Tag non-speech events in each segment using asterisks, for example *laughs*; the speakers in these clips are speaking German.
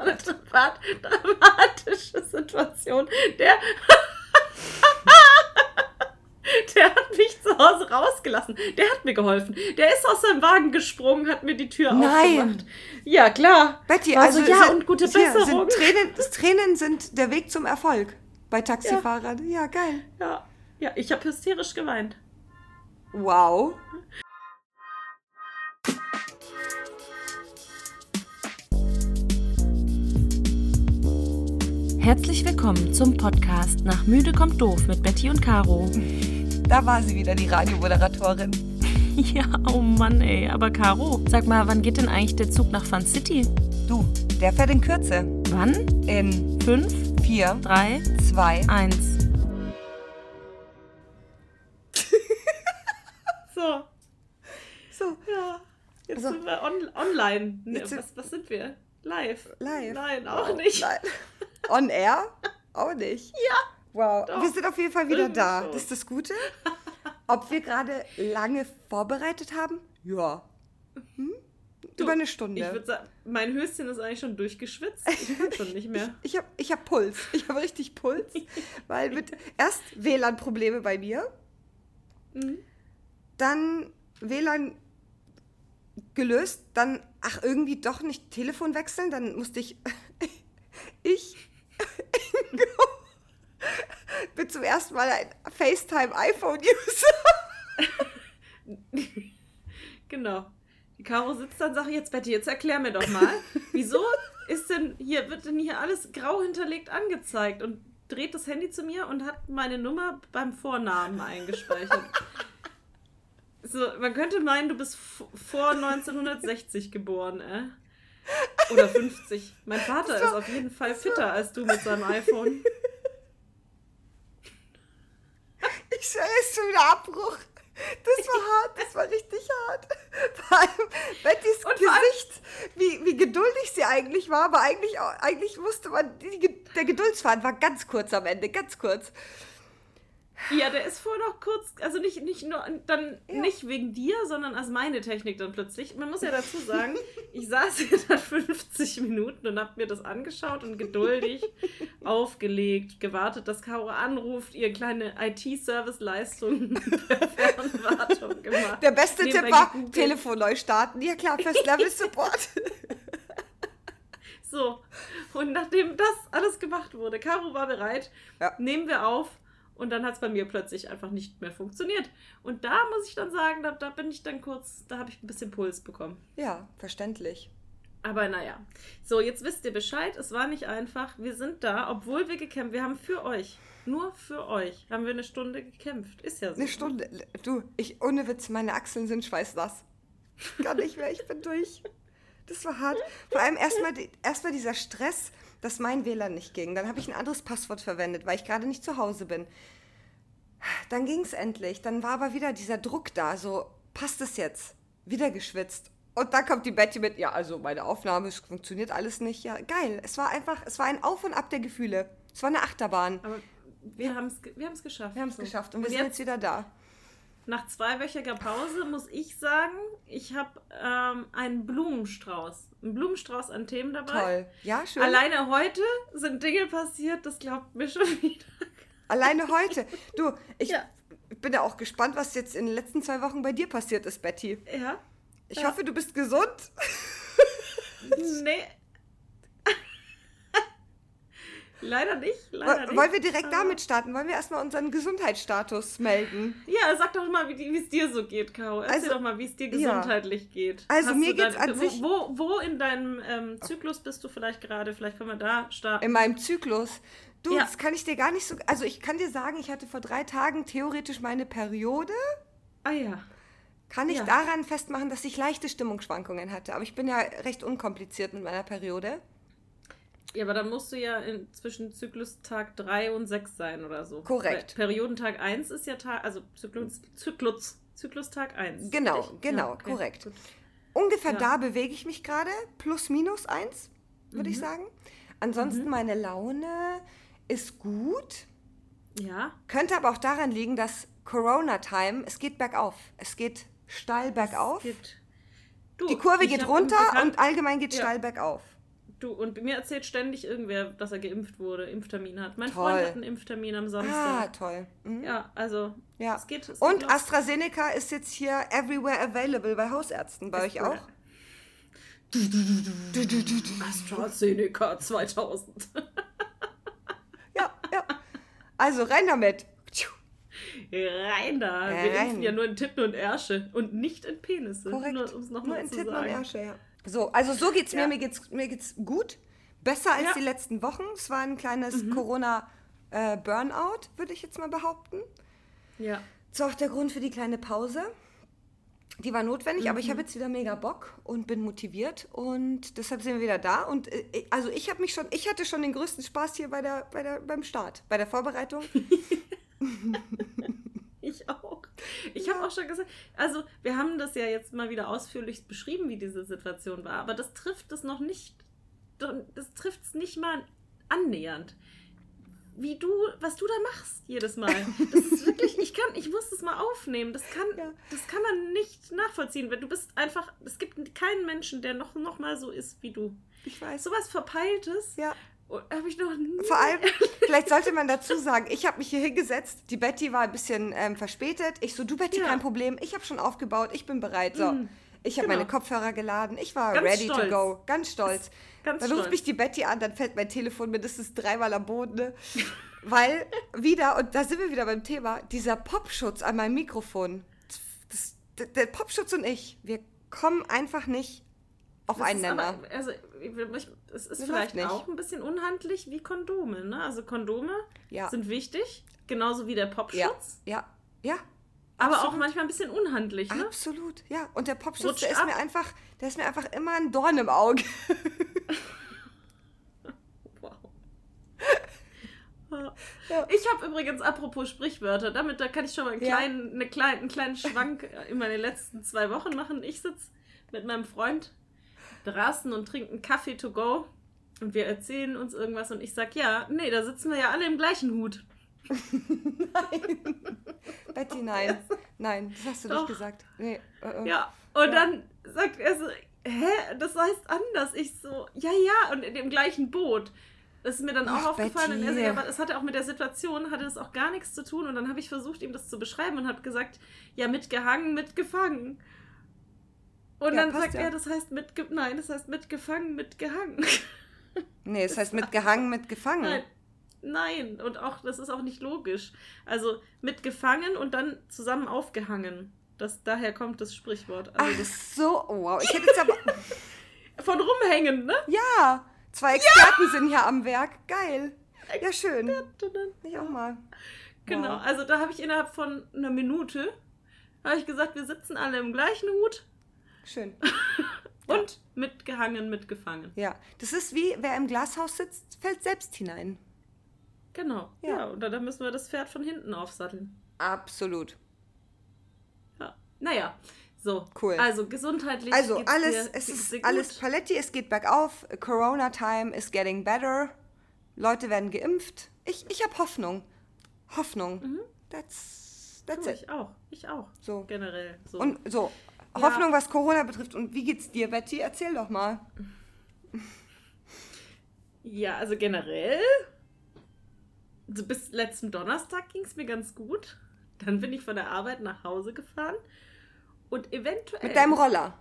war eine Dramat dramatische Situation. Der, *laughs* der hat mich zu Hause rausgelassen. Der hat mir geholfen. Der ist aus seinem Wagen gesprungen, hat mir die Tür Nein. aufgemacht. Ja, klar. Betty, also so, ja, sind- und gute Besserung. Sind Tränen, *laughs* Tränen sind der Weg zum Erfolg bei Taxifahrern. Ja, geil. Ja, ja ich habe hysterisch geweint. Wow. Herzlich willkommen zum Podcast Nach Müde kommt doof mit Betty und Caro. Da war sie wieder, die Radiomoderatorin. *laughs* Ja, oh Mann, ey. Aber Caro, sag mal, wann geht denn eigentlich der Zug nach Fun City? Du, der fährt in Kürze. Wann? In Fünf, 4, drei, 2, eins. *laughs* So, So, ja. Jetzt So. sind wir on online. Ne, was, was sind wir? Live. live. Nein, auch Wow. nicht. Nein. *laughs* On air? Auch nicht. Ja. Wow. Doch. Wir sind auf jeden Fall wieder Irgendwie da. schon. Das ist das Gute. Ob wir gerade lange vorbereitet haben? Ja. Hm? Du, Über eine Ich Stunde. würde sagen, mein Höschen ist eigentlich schon durchgeschwitzt. Ich *laughs* kann schon nicht mehr. Ich habe ich hab Puls. Ich habe richtig Puls. Weil mit *laughs* erst WLAN-Probleme bei mir, Mhm. dann WLAN gelöst, dann, ach, irgendwie doch nicht Telefon wechseln, dann musste ich, *laughs* ich, Ingo, bin zum ersten Mal ein FaceTime-iPhone-User. Genau. Die Caro sitzt dann und sagt, jetzt Betty, jetzt erklär mir doch mal, wieso ist denn hier, wird denn hier alles grau hinterlegt angezeigt und dreht das Handy zu mir und hat meine Nummer beim Vornamen eingespeichert. So, man könnte meinen, du bist vor 1960 geboren, äh? Oder 50. Mein Vater ist auf jeden Fall fitter als du mit seinem iPhone. Ich es ist schon wieder Abbruch. Das war hart, das war richtig hart. Vor allem Bettys Und Gesicht, wie, wie geduldig sie eigentlich war, aber eigentlich, eigentlich wusste man, die, der Geduldsfaden war ganz kurz am Ende, ganz kurz. Ja, der ist vorher noch kurz, also nicht, nicht nur, dann Ja. nicht wegen dir, sondern als meine Technik dann plötzlich. Man muss ja dazu sagen, *laughs* ich saß hier dann 50 Minuten und hab mir das angeschaut und geduldig *laughs* aufgelegt, gewartet, dass Caro anruft, ihr kleine IT-Service-Leistung *laughs* per Fernwartung gemacht. Der beste Nebenbei Tipp war, gegoogelt. Telefon neu starten. Ja klar, First Level Support. So, und nachdem das alles gemacht wurde, Caro war bereit, Ja. nehmen wir auf. Und dann hat es bei mir plötzlich einfach nicht mehr funktioniert. Und da muss ich dann sagen, da, da bin ich dann kurz, da habe ich ein bisschen Puls bekommen. ja, verständlich. Aber naja. So, jetzt wisst ihr Bescheid. Es war nicht einfach. Wir sind da, obwohl wir gekämpft Wir haben für euch, nur für euch, haben wir eine Stunde gekämpft. Ist ja so. Eine Stunde. Du, ich, ohne Witz, meine Achseln sind schweißnass. Gar nicht mehr, ich bin durch. Das war hart. Vor allem erstmal erstmal dieser Stress, dass mein WLAN nicht ging. Dann habe ich ein anderes Passwort verwendet, weil ich gerade nicht zu Hause bin. Dann ging es endlich. Dann war aber wieder dieser Druck da, so passt es jetzt. Wieder geschwitzt. Und dann kommt die Betty mit, ja, also meine Aufnahme, es funktioniert alles nicht. Ja, geil. Es war einfach, es war ein Auf und Ab der Gefühle. Es war eine Achterbahn. Aber wir haben es wir haben's geschafft. Wir haben es So. geschafft und wir sind jetzt wieder da. Nach zweiwöchiger Pause muss ich sagen, ich habe ähm, einen Blumenstrauß. Einen Blumenstrauß an Themen dabei. Toll. Ja, schön. Alleine heute sind Dinge passiert, das glaubt mir schon *laughs* wieder. Alleine heute. Du, ich Ja. bin ja auch gespannt, was jetzt in den letzten zwei Wochen bei dir passiert ist, Betty. Ja? Ich Ja. hoffe, du bist gesund. Nee. Leider nicht, leider nicht. Wollen wir direkt Aber- damit starten? Wollen wir erstmal unseren Gesundheitsstatus melden? Ja, sag doch mal, wie es dir so geht, Caro. Erzähl Also, doch mal, wie es dir ja. gesundheitlich geht. Also, Hast mir da- geht's an wo, sich- Wo, wo in deinem ähm, Zyklus bist du vielleicht gerade? Vielleicht können wir da starten. In meinem Zyklus. Du, Ja. das kann ich dir gar nicht so. Also, ich kann dir sagen, ich hatte vor drei Tagen theoretisch meine Periode. ah ja. Kann ich Ja. daran festmachen, dass ich leichte Stimmungsschwankungen hatte. Aber ich bin ja recht unkompliziert mit meiner Periode. Ja, aber dann musst du ja in, zwischen Zyklustag 3 und 6 sein oder so. Korrekt. Weil Periodentag 1 ist ja Tag, also Zyklus, Zyklus, Zyklustag 1. Genau, Richtig? genau, okay, korrekt. gut. Ungefähr Ja. da bewege ich mich gerade. Plus, minus eins, würde ich Mhm. sagen. Ansonsten meine Laune ist gut. Ja, Könnte aber auch daran liegen, dass Corona-Time, es geht bergauf. Es geht steil bergauf. geht. Du, Die Kurve ich geht runter und allgemein geht Ja. steil bergauf. Du, und mir erzählt ständig irgendwer, dass er geimpft wurde, Impftermin hat. Mein Toll. Freund hat einen Impftermin am Ah, Samstag. toll. Mhm. Ja, also, Ja. es geht. Es geht Und los. AstraZeneca ist jetzt hier everywhere available bei Hausärzten. Bei Ist euch auch? AstraZeneca 2000. Ja, ja. Also rein damit. Rein da. Wir Rein. impfen ja nur in Titten und Ärsche und nicht in Penisse. Korrekt. Nur, um es Nur nochmal in zu Titten und sagen. Ärsche, ja. So, also so geht's mir. Ja. Mir geht's, mir geht's gut. Besser als Ja. die letzten Wochen. Es war ein kleines Corona-Burnout, würde ich jetzt mal behaupten. Ja. Das war auch der Grund für die kleine Pause. Die war notwendig, aber ich habe jetzt wieder mega Bock und bin motiviert und deshalb sind wir wieder da. Und äh, also ich habe mich schon, ich hatte schon den größten Spaß hier bei der, bei der, beim Start, bei der Vorbereitung. *laughs* *laughs* Ich auch. Ich habe auch schon gesagt, also wir haben das ja jetzt mal wieder ausführlich beschrieben, wie diese Situation war, aber das trifft es noch nicht, das trifft es nicht mal annähernd. Wie du, was du da machst jedes Mal. Das ist wirklich, ich kann, ich muss das mal aufnehmen. Das kann, Ja. das kann man nicht nachvollziehen. weil Du bist einfach, es gibt keinen Menschen, der noch, noch mal so ist wie du. Ich weiß. Sowas Verpeiltes Ja. Habe ich noch nie. Vor allem, vielleicht sollte man dazu sagen, ich habe mich hier hingesetzt, die Betty war ein bisschen ähm, verspätet. Ich so, du Betty, Ja. kein Problem, ich habe schon aufgebaut, ich bin bereit. So, Mhm. ich habe Genau. meine Kopfhörer geladen, ich war Ganz ready to stolz. go, ganz stolz. Ganz dann ruft stolz. mich die Betty an, dann fällt mein Telefon mindestens dreimal am Boden. Ne? *laughs* Weil wieder, und da sind wir wieder beim Thema, dieser Popschutz an meinem Mikrofon. Das, der, der Popschutz und ich, wir kommen einfach nicht auf Das einen Nenner. aber, also, ich, es ist Das vielleicht auch ein bisschen unhandlich wie Kondome. Ne? Also Kondome Ja. sind wichtig, genauso wie der Popschutz. Ja, ja, ja. Aber auch absolut. manchmal ein bisschen unhandlich. Ne? Absolut, ja. Und der Popschutz, Rutscht der ist ab. mir einfach, der ist mir einfach immer ein Dorn im Auge. *laughs* Wow. Ja. Ich habe übrigens, apropos Sprichwörter, damit da kann ich schon mal einen kleinen, eine kleinen, einen kleinen Schwank in meine letzten zwei Wochen machen. Ich sitze mit meinem Freund draußen und trinke einen Kaffee to go und wir erzählen uns irgendwas und ich sag, ja, nee, da sitzen wir ja alle im gleichen Hut. *laughs* Betty, nein. Nein, das hast du Doch. nicht gesagt. Nee, äh. Ja, und Ja. dann sagt er so, hä, das heißt anders. Ich so, ja, ja, und in dem gleichen Boot. Das ist mir dann auch Ach, aufgefallen. Und er so, ja, aber es hatte auch mit der Situation, hatte es auch gar nichts zu tun. Und dann habe ich versucht, ihm das zu beschreiben und habe gesagt, ja, mitgehangen, mitgefangen. Und Ja, dann sagt ja. er, das heißt mitge nein, das heißt mitgefangen, mitgehangen. *laughs* Nee, es heißt mitgehangen, mitgefangen. Nein. Nein, und auch, das ist auch nicht logisch. Also mitgefangen und dann zusammen aufgehangen. Das, daher kommt das Sprichwort. Also Ach das, so, oh, wow. Ich hätte jetzt aber. *laughs* von rumhängen, ne? Ja, zwei Experten sind hier am Werk. Geil. Ja, schön. Ich auch mal. Genau, Wow. also da habe ich innerhalb von einer Minute habe ich gesagt, wir sitzen alle im gleichen Hut Schön. *laughs* und mitgehangen, mitgefangen. Ja, das ist wie, wer im Glashaus sitzt, fällt selbst hinein. Genau. Ja. Ja, und dann müssen wir das Pferd von hinten aufsatteln. Absolut. Ja. Naja, so. Cool. Also gesundheitlich. Also alles, dir- es ist alles? Paletti, es geht bergauf. Corona time is getting better. Leute werden geimpft. Ich, ich habe Hoffnung. Hoffnung. Mhm. That's, that's Du, it. ich auch. Ich auch. So. Generell. So. Und so, Ja. Hoffnung, was Corona betrifft. Und wie geht's dir, Betty? Erzähl doch mal. Ja, also generell. Also bis letzten Donnerstag ging es mir ganz gut. Dann bin ich von der Arbeit nach Hause gefahren. Und eventuell. Mit deinem Roller.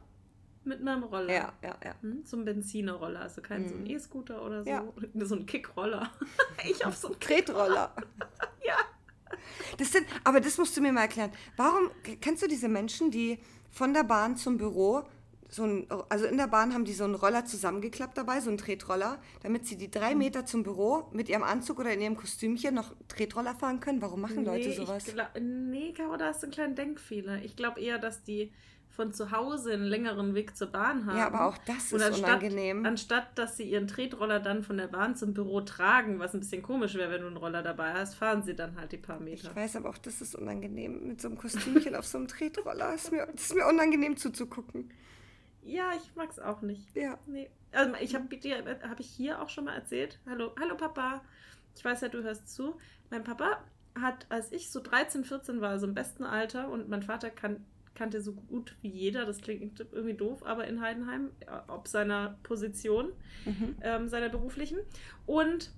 Mit meinem Roller. Ja, ja, ja. Hm, So ein Benzinerroller, also kein so ein Mhm. E-Scooter oder so. Ja. *laughs* So ein Kickroller. *laughs* ich auf so einen Tretroller. *laughs* Ja. Das sind, aber das musst du mir mal erklären. Warum, kennst du diese Menschen, die von der Bahn zum Büro, so ein, also in der Bahn haben die so einen Roller zusammengeklappt dabei, so einen Tretroller, damit sie die drei Meter zum Büro mit ihrem Anzug oder in ihrem Kostümchen noch Tretroller fahren können? Warum machen Leute nee, sowas? Ich glaub, nee, Caro, da hast du einen kleinen Denkfehler. Ich glaube eher, dass die von zu Hause einen längeren Weg zur Bahn haben. Ja, aber auch das Und ist anstatt, unangenehm. Anstatt, dass sie ihren Tretroller dann von der Bahn zum Büro tragen, was ein bisschen komisch wäre, wenn du einen Roller dabei hast, fahren sie dann halt die paar Meter. Ich weiß aber auch, das ist unangenehm. Mit so einem Kostümchen *laughs* auf so einem Tretroller. Ist mir, das ist mir unangenehm zuzugucken. Ja, ich mag es auch nicht. Ja. Nee. Also ich habe dir, habe ich hier auch schon mal erzählt. Hallo, hallo Papa. Ich weiß ja, du hörst zu. Mein Papa hat, als ich so 13, 14 war, so im besten Alter und mein Vater kann kannte so gut wie jeder, das klingt irgendwie doof, aber in Heidenheim, ob seiner Position, Mhm. ähm, seiner beruflichen. Und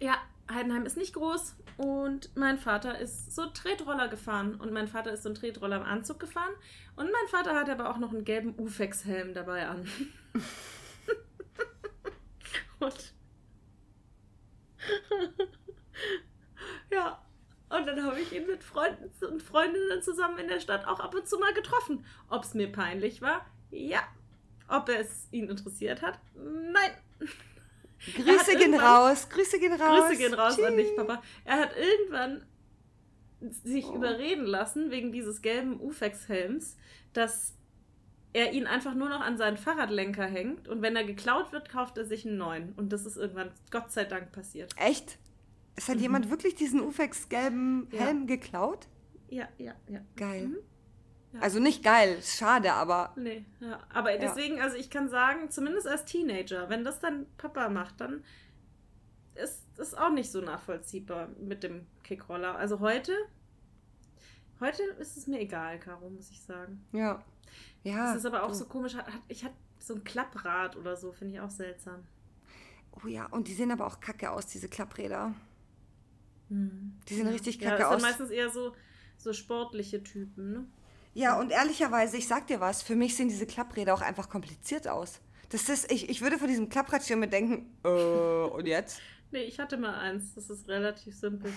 ja, Heidenheim ist nicht groß und mein Vater ist so Tretroller gefahren und mein Vater ist so ein Tretroller im Anzug gefahren und mein Vater hat aber auch noch einen gelben Ufex-Helm dabei an. *laughs* und *laughs* ja, und dann habe ich ihn mit Freunden und Freundinnen zusammen in der Stadt auch ab und zu mal getroffen. Ob es mir peinlich war? Ja. Ob es ihn interessiert hat? Nein. *laughs* Grüße gehen raus, Grüße gehen raus. Grüße gehen raus an dich, Tschüss. Papa. Er hat irgendwann sich Oh. überreden lassen, wegen dieses gelben Ufex-Helms, dass er ihn einfach nur noch an seinen Fahrradlenker hängt und wenn er geklaut wird, kauft er sich einen neuen. Und das ist irgendwann Gott sei Dank passiert. Echt? Es hat Mhm. jemand wirklich diesen Ufex gelben Ja. Helm geklaut? Ja, ja, ja. Geil. Mhm. Ja. Also nicht geil, ist schade, aber Nee, ja. Aber deswegen, also ich kann sagen, zumindest als Teenager, wenn das dann Papa macht, dann ist das auch nicht so nachvollziehbar mit dem Kickroller. Also heute, heute ist es mir egal, Caro, muss ich sagen. ja. Ja. Das ist aber auch so komisch. Ich hatte so ein Klapprad oder so, finde ich auch seltsam. Oh ja, und die sehen aber auch kacke aus, diese Klappräder. Die sehen Ja. richtig Ja, kacke das sind aus. meistens eher so, so sportliche Typen, ne? Ja, und ehrlicherweise, ich sag dir was, für mich sehen diese Klappräder auch einfach kompliziert aus. Das ist, ich, ich würde vor diesem Klapprad mir denken, äh, und jetzt? *laughs* Nee, ich hatte mal eins. Das ist relativ simpel.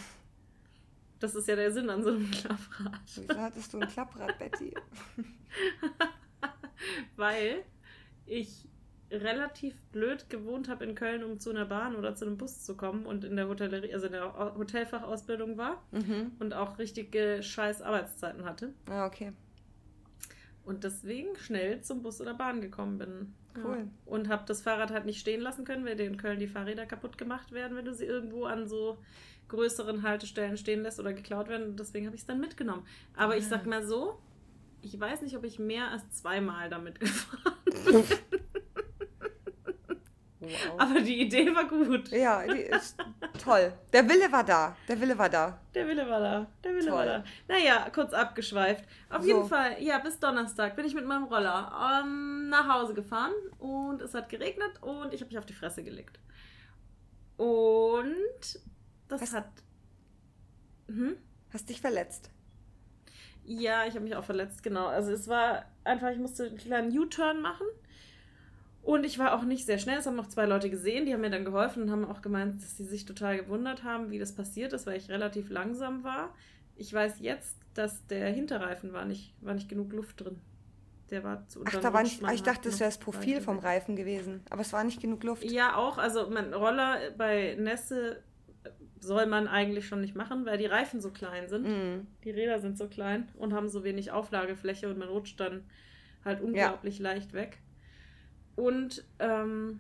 Das ist ja der Sinn an so einem Klapprad. Wieso hattest du ein Klapprad, Betty? *laughs* Weil ich relativ blöd gewohnt habe in Köln, um zu einer Bahn oder zu einem Bus zu kommen und in der Hotellerie, also in der Au- Hotelfachausbildung war Mhm. und auch richtige scheiß Arbeitszeiten hatte. Ah, okay. Und deswegen schnell zum Bus oder Bahn gekommen bin. Cool. Ja. Und habe das Fahrrad halt nicht stehen lassen können, weil in Köln die Fahrräder kaputt gemacht werden, wenn du sie irgendwo an so größeren Haltestellen stehen lässt oder geklaut werden. Und deswegen habe ich es dann mitgenommen. Aber ich sag mal so, ich weiß nicht, ob ich mehr als zweimal damit *laughs* gefahren *laughs* bin. Aber die Idee war gut. Ja, die ist toll. Der Wille war da. Der Wille war da. Der Wille war da. Der Wille war Toll. da. Naja, kurz abgeschweift. Auf So. jeden Fall, ja, bis Donnerstag bin ich mit meinem Roller ähm, nach Hause gefahren und es hat geregnet und ich habe mich auf die Fresse gelegt. Und das Was? hat. Hm? Hast dich verletzt. Ja, ich habe mich auch verletzt, genau. Also es war einfach, ich musste einen kleinen U-Turn machen. Und ich war auch nicht sehr schnell. Es haben noch zwei Leute gesehen, die haben mir dann geholfen und haben auch gemeint, dass sie sich total gewundert haben, wie das passiert ist, weil ich relativ langsam war. Ich weiß jetzt, dass der Hinterreifen war nicht, war nicht genug Luft drin. Der war zu Ach, da war nicht. Ich dachte, das wäre das Profil vom. Reifen gewesen. Aber es war nicht genug Luft. Ja, auch. Also mein Roller bei Nässe soll man eigentlich schon nicht machen, weil die Reifen so klein sind. Mhm. Die Räder sind so klein und haben so wenig Auflagefläche und man rutscht dann halt unglaublich leicht weg. Und ähm,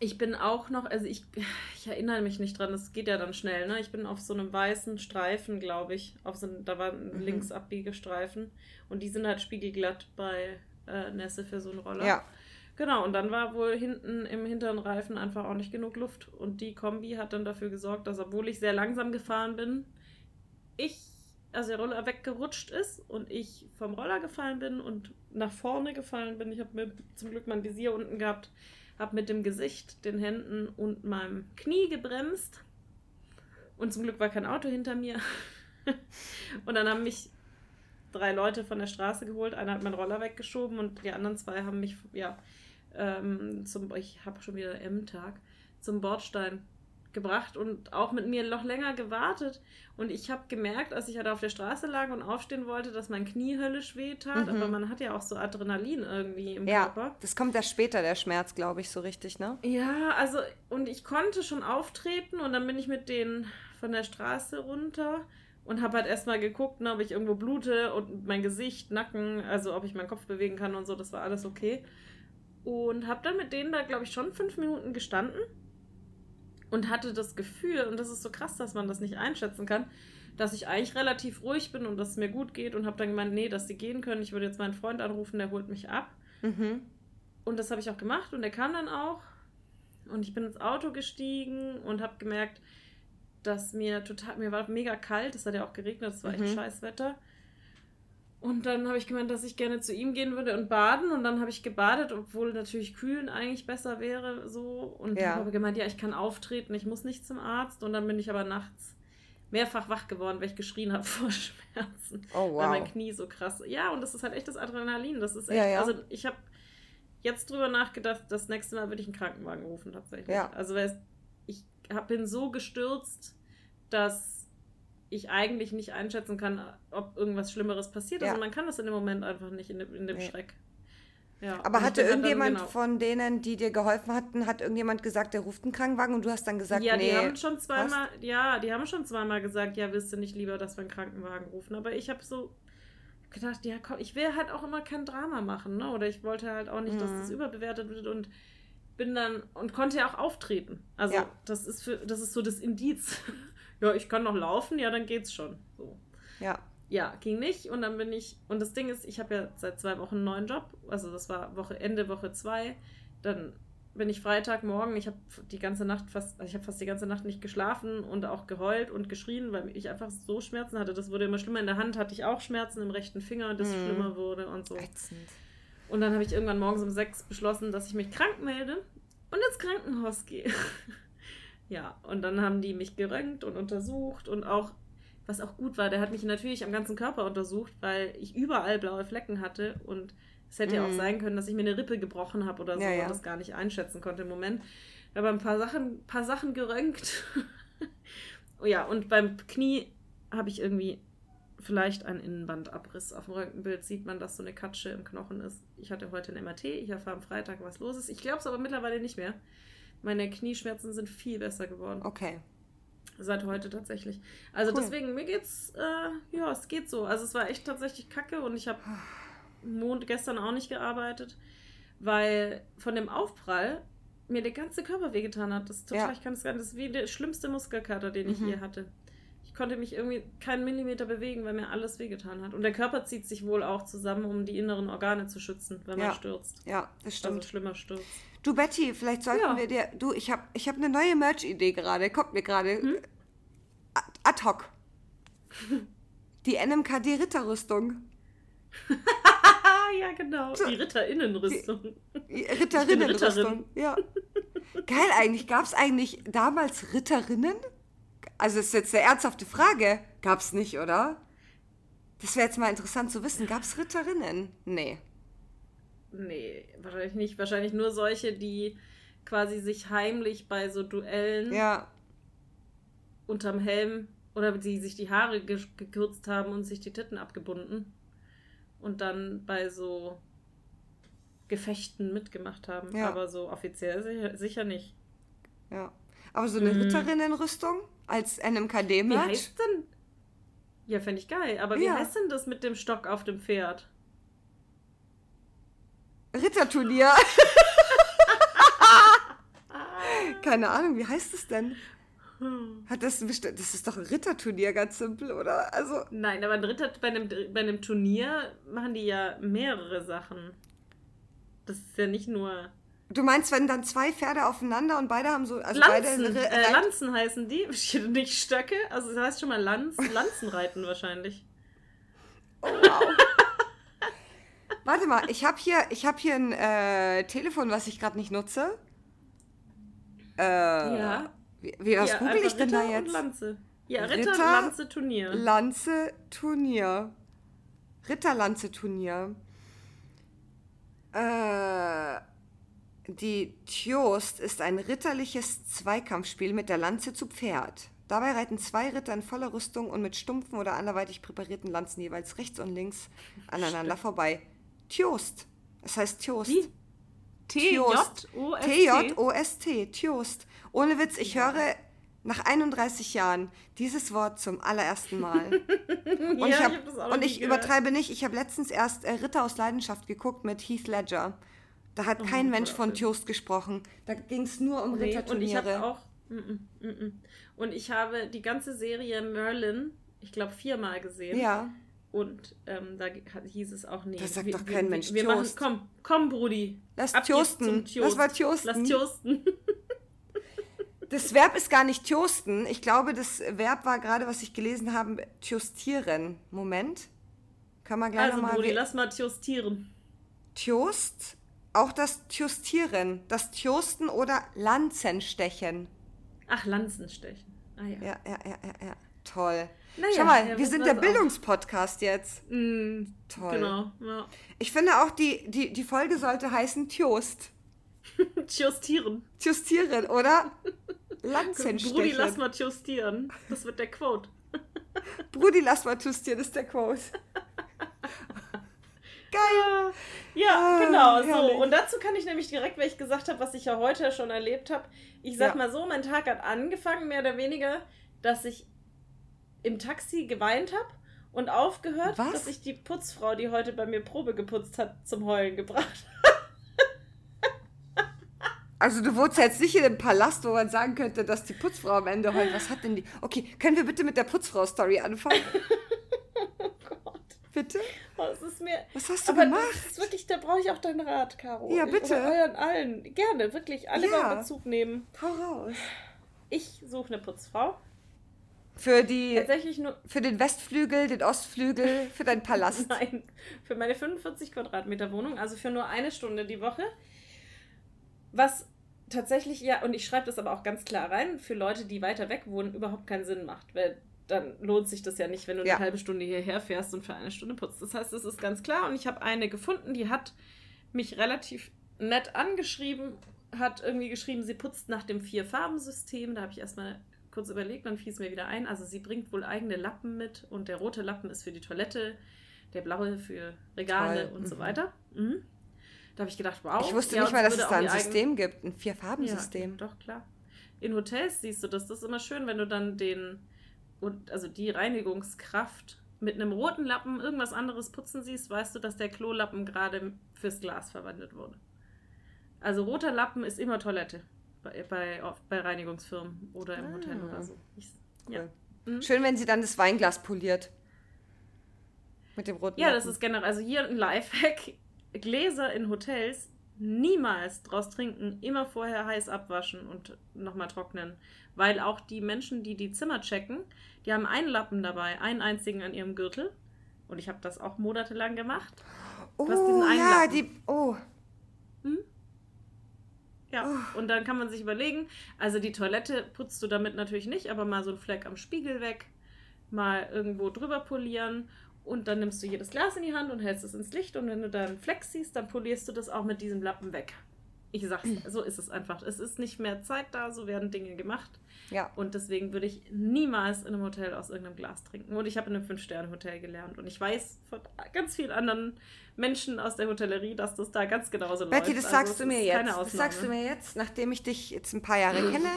ich bin auch noch, also ich, *laughs* ich erinnere mich nicht dran, das geht ja dann schnell, ne? Ich bin auf so einem weißen Streifen, glaube ich. Auf so einem, da war ein Mhm. Linksabbiegestreifen. Und die sind halt spiegelglatt bei äh, Nässe für so einen Roller. Ja. Genau, und dann war wohl hinten im hinteren Reifen einfach auch nicht genug Luft. Und die Kombi hat dann dafür gesorgt, dass, obwohl ich sehr langsam gefahren bin, ich, also der Roller weggerutscht ist und ich vom Roller gefallen bin und nach vorne gefallen bin. Ich habe mir zum Glück mein Visier unten gehabt, habe mit dem Gesicht, den Händen und meinem Knie gebremst. Und zum Glück war kein Auto hinter mir. *laughs* und dann haben mich drei Leute von der Straße geholt. Einer hat meinen Roller weggeschoben und die anderen zwei haben mich, ja, ähm, zum, ich habe schon wieder M-Tag, zum Bordstein gebracht und auch mit mir noch länger gewartet. Und ich habe gemerkt, als ich halt auf der Straße lag und aufstehen wollte, dass mein Knie höllisch weh tat. Mhm. Aber man hat ja auch so Adrenalin irgendwie im Ja, Körper. das kommt erst später, der Schmerz, glaube ich, so richtig, ne? Ja, also, und ich konnte schon auftreten und dann bin ich mit denen von der Straße runter und habe halt erstmal geguckt, ne, ob ich irgendwo blute und mein Gesicht, Nacken, also ob ich meinen Kopf bewegen kann und so, das war alles okay. Und habe dann mit denen da, glaube ich, schon fünf Minuten gestanden und hatte das Gefühl, und das ist so krass, dass man das nicht einschätzen kann, dass ich eigentlich relativ ruhig bin und dass es mir gut geht und habe dann gemeint, nee, dass sie gehen können. Ich würde jetzt meinen Freund anrufen, der holt mich ab. Mhm. Und das habe ich auch gemacht und er kam dann auch. Und ich bin ins Auto gestiegen und habe gemerkt, dass mir total, mir war mega kalt, es hat ja auch geregnet, es war echt Mhm. scheiß Wetter. Und dann habe ich gemeint, dass ich gerne zu ihm gehen würde und baden. Und dann habe ich gebadet, obwohl natürlich kühlen eigentlich besser wäre. so. Und Ja. habe gemeint, ja, ich kann auftreten, ich muss nicht zum Arzt. Und dann bin ich aber nachts mehrfach wach geworden, weil ich geschrien habe *laughs* vor Schmerzen. Oh, Weil mein wow. Knie so krass. Ja, und das ist halt echt das Adrenalin. Das ist echt. Ja, ja. Also ich habe jetzt drüber nachgedacht, das nächste Mal würde ich einen Krankenwagen rufen tatsächlich. Ja. Also ich hab, bin so gestürzt, dass ich eigentlich nicht einschätzen kann, ob irgendwas Schlimmeres passiert ist. Ja. Und man kann das in dem Moment einfach nicht in dem, in dem Nee. Schreck. Ja. Aber hatte halt dann irgendjemand genau- von denen, die dir geholfen hatten, hat irgendjemand gesagt, der ruft einen Krankenwagen und du hast dann gesagt, ja, nee. die haben schon zweimal, ja, die haben schon zweimal gesagt, ja, willst du nicht lieber, dass wir einen Krankenwagen rufen? Aber ich habe so gedacht, ja, komm, ich will halt auch immer kein Drama machen, ne? Oder ich wollte halt auch nicht, dass Mhm. das überbewertet wird und bin dann und konnte ja auch auftreten. Also Ja. das ist für, das ist so das Indiz. Ja, ich kann noch laufen, ja, dann geht's schon. So. Ja, Ja, ging nicht. Und dann bin ich, und das Ding ist, ich habe ja seit zwei Wochen einen neuen Job. Also das war Woche, Ende Woche zwei. Dann bin ich Freitagmorgen, ich habe die ganze Nacht fast, also ich habe fast die ganze Nacht nicht geschlafen und auch geheult und geschrien, weil ich einfach so Schmerzen hatte. Das wurde immer schlimmer. In der Hand hatte ich auch Schmerzen im rechten Finger, das Mhm. schlimmer wurde und so. ätzend. Und dann habe ich irgendwann morgens um sechs beschlossen, dass ich mich krank melde und ins Krankenhaus gehe. *laughs* ja, und dann haben die mich geröntgt und untersucht und auch, was auch gut war, der hat mich natürlich am ganzen Körper untersucht, weil ich überall blaue Flecken hatte und es hätte ja auch Mhm. sein können, dass ich mir eine Rippe gebrochen habe oder so Ja, ja. und das gar nicht einschätzen konnte im Moment. Aber ein paar Sachen, paar Sachen geröntgt. *laughs* oh ja, und beim Knie habe ich irgendwie vielleicht einen Innenbandabriss. Auf dem Röntgenbild sieht man, dass so eine Katsche im Knochen ist. Ich hatte heute ein MRT, ich erfahre am Freitag, was los ist. Ich glaube es aber mittlerweile nicht mehr. Meine Knieschmerzen sind viel besser geworden. Okay. Seit heute tatsächlich. Also Cool. deswegen, mir geht's, äh, ja, es geht so. Also es war echt tatsächlich kacke und ich habe *sighs* Mond gestern auch nicht gearbeitet, weil von dem Aufprall mir der ganze Körper wehgetan hat. Das ist total, Ja. ich kann es gar nicht, das ist wie der schlimmste Muskelkater, den ich Mhm. je hatte. Ich konnte mich irgendwie keinen Millimeter bewegen, weil mir alles wehgetan hat. Und der Körper zieht sich wohl auch zusammen, um die inneren Organe zu schützen, wenn man Ja. stürzt. Ja, das Also stimmt. schlimmer Stürzt. Du Betty, vielleicht sollten Ja. wir dir. Du, ich habe ich hab eine neue Merch-Idee gerade. Kommt mir gerade. Hm? Ad, hoc. Die NMKD Ritterrüstung. *laughs* Ja, genau. Die Ritterinnenrüstung. Die Ritterinnenrüstung. Ritterin. Ja. Geil eigentlich. Gab es eigentlich damals Ritterinnen? Also das ist jetzt eine ernsthafte Frage. Gab es nicht, oder? Das wäre jetzt mal interessant zu wissen. Gab es Ritterinnen? Nee. Nee, wahrscheinlich nicht. Wahrscheinlich nur solche, die quasi sich heimlich bei so Duellen Ja. unterm Helm oder die sich die Haare ge gekürzt haben und sich die Titten abgebunden und dann bei so Gefechten mitgemacht haben. Ja. Aber so offiziell sicher, sicher nicht. Ja. Aber so eine Mhm. Ritterinnenrüstung als Wie NMKD-Merch? heißt denn? Ja, fände ich geil. Aber wie Ja. heißt denn das mit dem Stock auf dem Pferd? Ritterturnier. *laughs* Keine Ahnung, wie heißt es denn? Hm. Hat das, das ist doch ein Ritterturnier, ganz simpel, oder? Also, Nein, aber ein Ritter, bei, einem, bei einem Turnier machen die ja mehrere Sachen. Das ist ja nicht nur. Du meinst, wenn dann zwei Pferde aufeinander und beide haben so. Also beide Lanzen, Ri- äh, Lanzen heißen die, *laughs* nicht Stöcke. Also das heißt schon mal Lanz, Lanzenreiten wahrscheinlich. Oh, wow. *laughs* Warte mal, ich habe hier, ich hab hier ein äh, Telefon, was ich gerade nicht nutze. Äh, Ja. Wie, wie was ja, google ich denn da Ritter und jetzt? Lanze. Ja, Ritter, Ritter, Lanze, Turnier. Lanze Turnier. Ritterlanze Turnier. Äh, die Tjost ist ein ritterliches Zweikampfspiel mit der Lanze zu Pferd. Dabei reiten zwei Ritter in voller Rüstung und mit stumpfen oder anderweitig präparierten Lanzen jeweils rechts und links aneinander vorbei. Tjost. Es heißt Tjost. Wie? Tjost. T-J-O-S-T. T-J-O-S-T. Ohne Witz, ich höre nach 31 Jahren dieses Wort zum allerersten Mal. *laughs* Und ja, ich, hab, hab das auch noch und ich übertreibe nicht, ich habe letztens erst äh, Ritter aus Leidenschaft geguckt mit Heath Ledger. Da hat kein Mensch von. Tjost gesprochen. Da ging es nur um Nee, und ich Ritterturniere. habe auch. -mm, mm -mm. Und ich habe die ganze Serie Merlin, ich glaube, viermal gesehen. ja, Und ähm, da hieß es auch, nee. Das sagt wir- doch wir- kein Mensch Wir machen, komm, komm, Brudi. lass Tjosten. zum Das war Tjosten. Lass Tjosten. *laughs* Das Verb ist gar nicht Tjosten. Ich glaube, das Verb war gerade, was ich gelesen habe, Tjostieren. Moment. Kann man gleich Also, nochmal. Brudi, lass mal justieren. Tjost, auch das Tjostieren, das Tjosten oder Lanzenstechen. Ach, Lanzenstechen. Ah ja. Ja, ja, ja, ja, ja. Toll. Naja, Schau mal, ja, wir sind der. Bildungspodcast jetzt. Mm, Toll. Genau, ja. Ich finde auch, die, die, die Folge sollte heißen Tjost. *laughs* Justieren. Tjostieren, oder? *laughs* Brudi, Lanzenstechen. lass mal justieren. Das wird der Quote. Brudi, lass mal tjustieren, ist der Quote. *laughs* Geil. Ja, Ah, genau, herrlich. so. Und dazu kann ich nämlich direkt, weil ich gesagt habe, was ich ja heute schon erlebt habe. Ich sag Ja. mal so, mein Tag hat angefangen, mehr oder weniger, dass ich im Taxi geweint habe und aufgehört, Was? dass ich die Putzfrau, die heute bei mir Probe geputzt hat, zum Heulen gebracht *laughs* Also du wohnst jetzt nicht in einem Palast, wo man sagen könnte, dass die Putzfrau am Ende heult. Was hat denn die? Okay, können wir bitte mit der Putzfrau-Story anfangen? *laughs* Bitte? Oh, mir. Was hast du Aber gemacht? das ist wirklich, da brauche ich auch deinen Rat, Caro. Ja, Ich- bitte. Oder euren allen. Gerne, wirklich. Alle Ja. mal Bezug nehmen. Hau raus. Ich suche eine Putzfrau. Für die, Tatsächlich nur. für den Westflügel, den Ostflügel, für deinen Palast. *laughs* Nein, für meine 45 Quadratmeter Wohnung, also für nur eine Stunde die Woche. Was tatsächlich, ja, und ich schreibe das aber auch ganz klar rein, für Leute, die weiter weg wohnen, überhaupt keinen Sinn macht. Weil dann lohnt sich das ja nicht, wenn du Ja. eine halbe Stunde hierher fährst und für eine Stunde putzt. Das heißt, das ist ganz klar. Und ich habe eine gefunden, die hat mich relativ nett angeschrieben, hat irgendwie geschrieben, sie putzt nach dem Vier-Farben-System. Da habe ich erstmal kurz überlegt, dann fiel es mir wieder ein. Also sie bringt wohl eigene Lappen mit und der rote Lappen ist für die Toilette, der blaue für Regale Toll, und so mhm. weiter. Mhm. Da habe ich gedacht, wow. Ich wusste Ja, nicht und mal, dass es da ein System gibt, ein Vier-Farben-System. ja, doch, klar. In Hotels siehst du das. Das ist immer schön, wenn du dann den, und also die Reinigungskraft mit einem roten Lappen irgendwas anderes putzen siehst, weißt du, dass der Klolappen gerade fürs Glas verwendet wurde. Also roter Lappen ist immer Toilette bei, bei, bei Reinigungsfirmen oder im Hotel Ah. oder so. Ich, Cool. ja. Mhm. Schön, wenn sie dann das Weinglas poliert. Mit dem roten ja, das Lappen. ist generell, also hier ein Lifehack. Gläser in Hotels niemals draus trinken, immer vorher heiß abwaschen und nochmal trocknen. Weil auch die Menschen, die die Zimmer checken, die haben einen Lappen dabei, einen einzigen an ihrem Gürtel. Und ich habe das auch monatelang gemacht. Oh, diesen einen ja, Lappen. die. Oh. Ja, und dann kann man sich überlegen, also die Toilette putzt du damit natürlich nicht, aber mal so einen Fleck am Spiegel weg, mal irgendwo drüber polieren und dann nimmst du jedes Glas in die Hand und hältst es ins Licht und wenn du da einen Fleck siehst, dann polierst du das auch mit diesem Lappen weg. Ich sag's, so ist es einfach. Es ist nicht mehr Zeit da, so werden Dinge gemacht. Ja. Und deswegen würde ich niemals in einem Hotel aus irgendeinem Glas trinken. Und ich habe in einem Fünf-Sterne-Hotel gelernt. Und ich weiß von ganz vielen anderen Menschen aus der Hotellerie, dass das da ganz genauso Betty, läuft. das Also sagst du mir jetzt. Das sagst du mir jetzt, nachdem ich dich jetzt ein paar Jahre *clears throat* kenne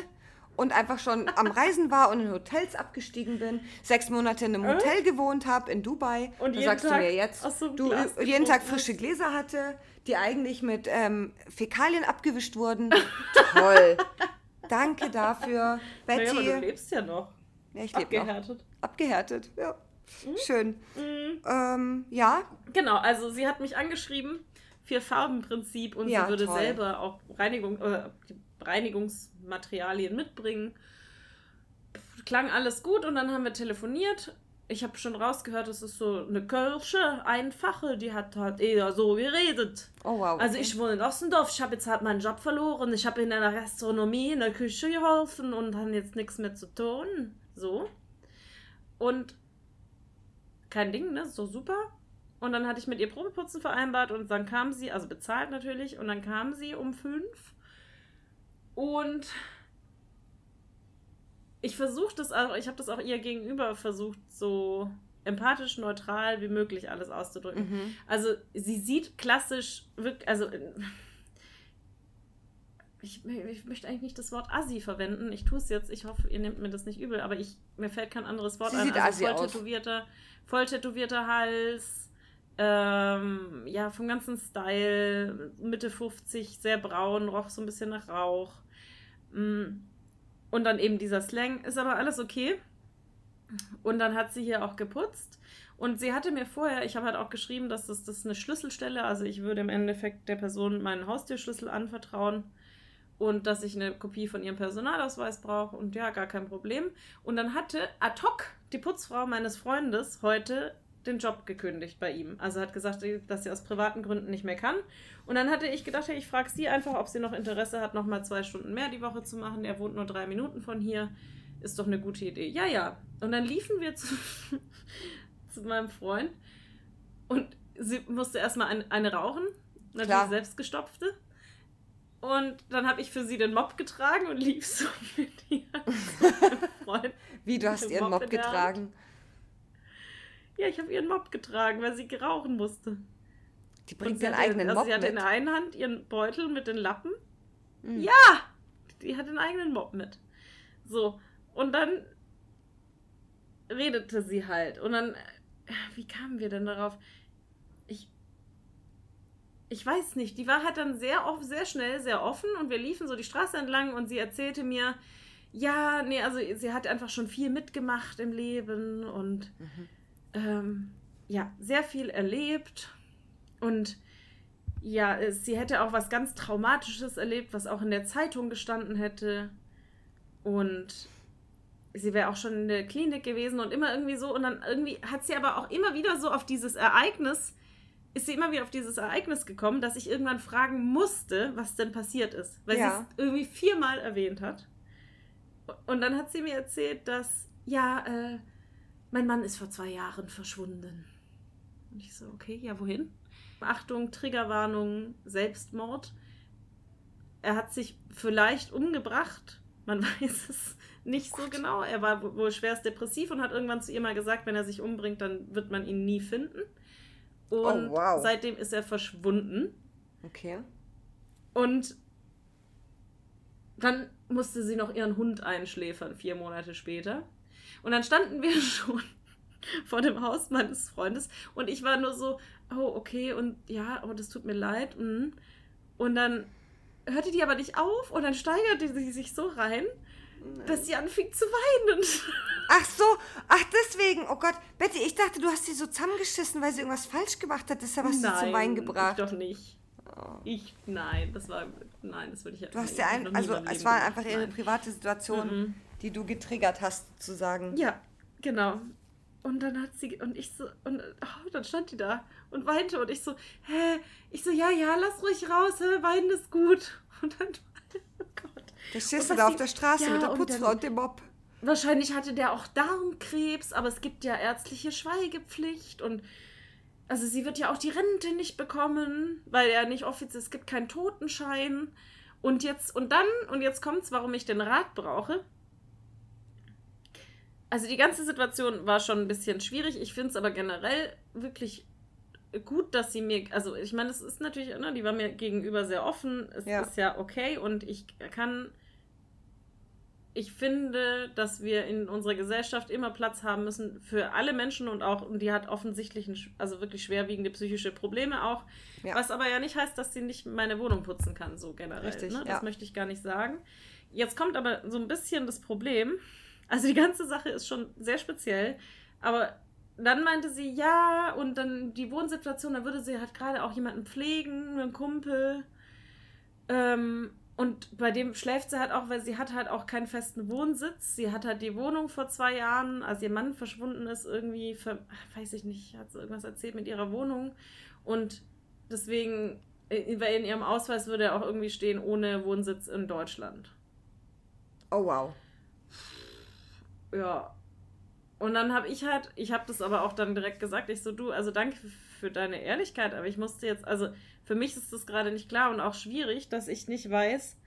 und einfach schon am Reisen war und in Hotels abgestiegen bin, sechs Monate in einem Äh? Hotel gewohnt habe, in Dubai. Und jeden sagst Tag du mir jetzt, so du Glas jeden Tag frische Gläser hatte, die eigentlich mit ähm, Fäkalien abgewischt wurden. *laughs* Toll. Danke dafür, Betty. aber du lebst ja noch. ja, ich lebe noch. Abgehärtet. Abgehärtet, ja. Schön. Mhm. Ähm, ja, Genau, also sie hat mich angeschrieben, Vier-Farben-Prinzip und Ja, sie würde toll. selber auch Reinigung, äh, Reinigungsmaterialien mitbringen. Klang alles gut und dann haben wir telefoniert. Ich habe schon rausgehört, es ist so eine Kirche, einfache, die hat halt eher so geredet. oh wow. Also okay. ich wohne in Ossendorf, ich habe jetzt halt meinen Job verloren, ich habe in einer Gastronomie, in der Küche geholfen und habe jetzt nichts mehr zu tun. So. Und kein Ding, ne? So super. Und dann hatte ich mit ihr Probeputzen vereinbart und dann kam sie, also bezahlt natürlich, und dann kam sie um fünf. Und ich versuche das auch, ich habe das auch ihr gegenüber versucht, so empathisch, neutral wie möglich alles auszudrücken. Mhm. Also sie sieht klassisch wirklich, also ich, ich möchte eigentlich nicht das Wort Assi verwenden. Ich tue es jetzt. Ich hoffe, ihr nehmt mir das nicht übel, aber ich, mir fällt kein anderes Wort Sie ein. sieht also voll aus. tätowierter, voll tätowierter Hals, ähm, ja, vom ganzen Style, Mitte 50, sehr braun, roch so ein bisschen nach Rauch. Mm. Und dann eben dieser Slang. Ist aber alles okay. Und dann hat sie hier auch geputzt. Und sie hatte mir vorher, ich habe halt auch geschrieben, dass das, das eine Schlüsselstelle, also ich würde im Endeffekt der Person meinen Haustürschlüssel anvertrauen und dass ich eine Kopie von ihrem Personalausweis brauche und ja, gar kein Problem. Und dann hatte ad hoc die Putzfrau meines Freundes heute den Job gekündigt bei ihm. Also hat gesagt, dass sie aus privaten Gründen nicht mehr kann. Und dann hatte ich gedacht, hey, ich frage sie einfach, ob sie noch Interesse hat, nochmal zwei Stunden mehr die Woche zu machen. Er wohnt nur drei Minuten von hier. Ist doch eine gute Idee. Ja, ja. Und dann liefen wir zu, *laughs* zu meinem Freund und sie musste erstmal ein, eine rauchen. Natürlich Klar. selbstgestopfte. Und dann habe ich für sie den Mob getragen und lief so *laughs* mit ihr. *laughs* Freund. Wie, du hast ihren Mob Mob getragen? Ja, ich habe ihren Mob getragen, weil sie rauchen musste. Die bringt ihren eigenen also Mob Sie in mit. der einen Hand ihren Beutel mit den Lappen. Mhm. Ja! Die hat den eigenen Mob mit. So. Und dann redete sie halt. Und dann, äh, wie kamen wir denn darauf? Ich. Ich weiß nicht. Die war halt dann sehr, off, sehr schnell, sehr offen und wir liefen so die Straße entlang und sie erzählte mir, ja, nee, also sie hat einfach schon viel mitgemacht im Leben und Mhm. Ähm, ja, sehr viel erlebt und ja, sie hätte auch was ganz Traumatisches erlebt, was auch in der Zeitung gestanden hätte und sie wäre auch schon in der Klinik gewesen und immer irgendwie so und dann irgendwie hat sie aber auch immer wieder so auf dieses Ereignis, ist sie immer wieder auf dieses Ereignis gekommen, dass ich irgendwann fragen musste, was denn passiert ist, weil Ja. sie es irgendwie viermal erwähnt hat. Und dann hat sie mir erzählt, dass, ja, äh, mein Mann ist vor zwei Jahren verschwunden. Und ich so, okay, ja, wohin? Achtung, Triggerwarnung, Selbstmord. Er hat sich vielleicht umgebracht. Man *laughs* weiß es nicht so genau. Er war wohl schwerst depressiv und hat irgendwann zu ihr mal gesagt, wenn er sich umbringt, dann wird man ihn nie finden. Und Oh, wow. seitdem ist er verschwunden. Okay. Und dann musste sie noch ihren Hund einschläfern, vier Monate später. Und dann standen wir *laughs* schon vor dem Haus meines Freundes und ich war nur so, oh, okay, und ja, oh, das tut mir leid. mm. Und dann hörte die aber nicht auf und dann steigerte sie sich so rein, dass sie anfing zu weinen. *laughs* Ach so, ach deswegen, oh Gott. Betty, ich dachte, du hast sie so zusammengeschissen, weil sie irgendwas falsch gemacht hat. Deshalb hast du sie zum Weinen gebracht. Ich doch nicht. Oh. Ich, nein, das war, nein, das würde ich ja Du hast ja ein, also es war einfach ihre nein. private Situation, Mhm. Die du getriggert hast, sozusagen. Ja, genau. Und dann hat sie, und ich so, und oh, dann stand die da und weinte und ich so, hä? Ich so, ja, ja, lass ruhig raus, hä? weinen ist gut. *laughs* Und dann, oh Gott. Da stehst Und du da auf der Straße Ja, mit der und Putzfrau dann- und dem Mob. Wahrscheinlich hatte der auch Darmkrebs, aber es gibt ja ärztliche Schweigepflicht und also sie wird ja auch die Rente nicht bekommen, weil er nicht offiziell, es gibt keinen Totenschein. Und jetzt, und dann, und jetzt kommt's, warum ich den Rat brauche. Also die ganze Situation war schon ein bisschen schwierig. Ich finde es aber generell wirklich gut, dass sie mir, also ich meine, es ist natürlich, ne, die war mir gegenüber sehr offen. Es Ja. ist ja okay und ich kann ich finde, dass wir in unserer Gesellschaft immer Platz haben müssen für alle Menschen und auch, und die hat offensichtlich, ein also wirklich schwerwiegende psychische Probleme auch. Ja. Was aber ja nicht heißt, dass sie nicht meine Wohnung putzen kann, so generell. Richtig, ne? Das ja. möchte ich gar nicht sagen. Jetzt kommt aber so ein bisschen das Problem. Also die ganze Sache ist schon sehr speziell, aber dann meinte sie, ja, und dann die Wohnsituation, da würde sie halt gerade auch jemanden pflegen, einen Kumpel. Ähm, und bei dem schläft sie halt auch, weil sie hat halt auch keinen festen Wohnsitz. Sie hat halt die Wohnung vor zwei Jahren, als ihr Mann verschwunden ist, irgendwie, ver weiß ich nicht, hat sie irgendwas erzählt mit ihrer Wohnung. Und deswegen, äh, weil in ihrem Ausweis würde auch irgendwie stehen, ohne Wohnsitz in Deutschland. Oh wow. Ja. Und dann habe ich halt, ich habe das aber auch dann direkt gesagt, ich so, du, also danke für deine Ehrlichkeit, aber ich musste jetzt, also für mich ist das gerade nicht klar und auch schwierig, dass ich nicht weiß,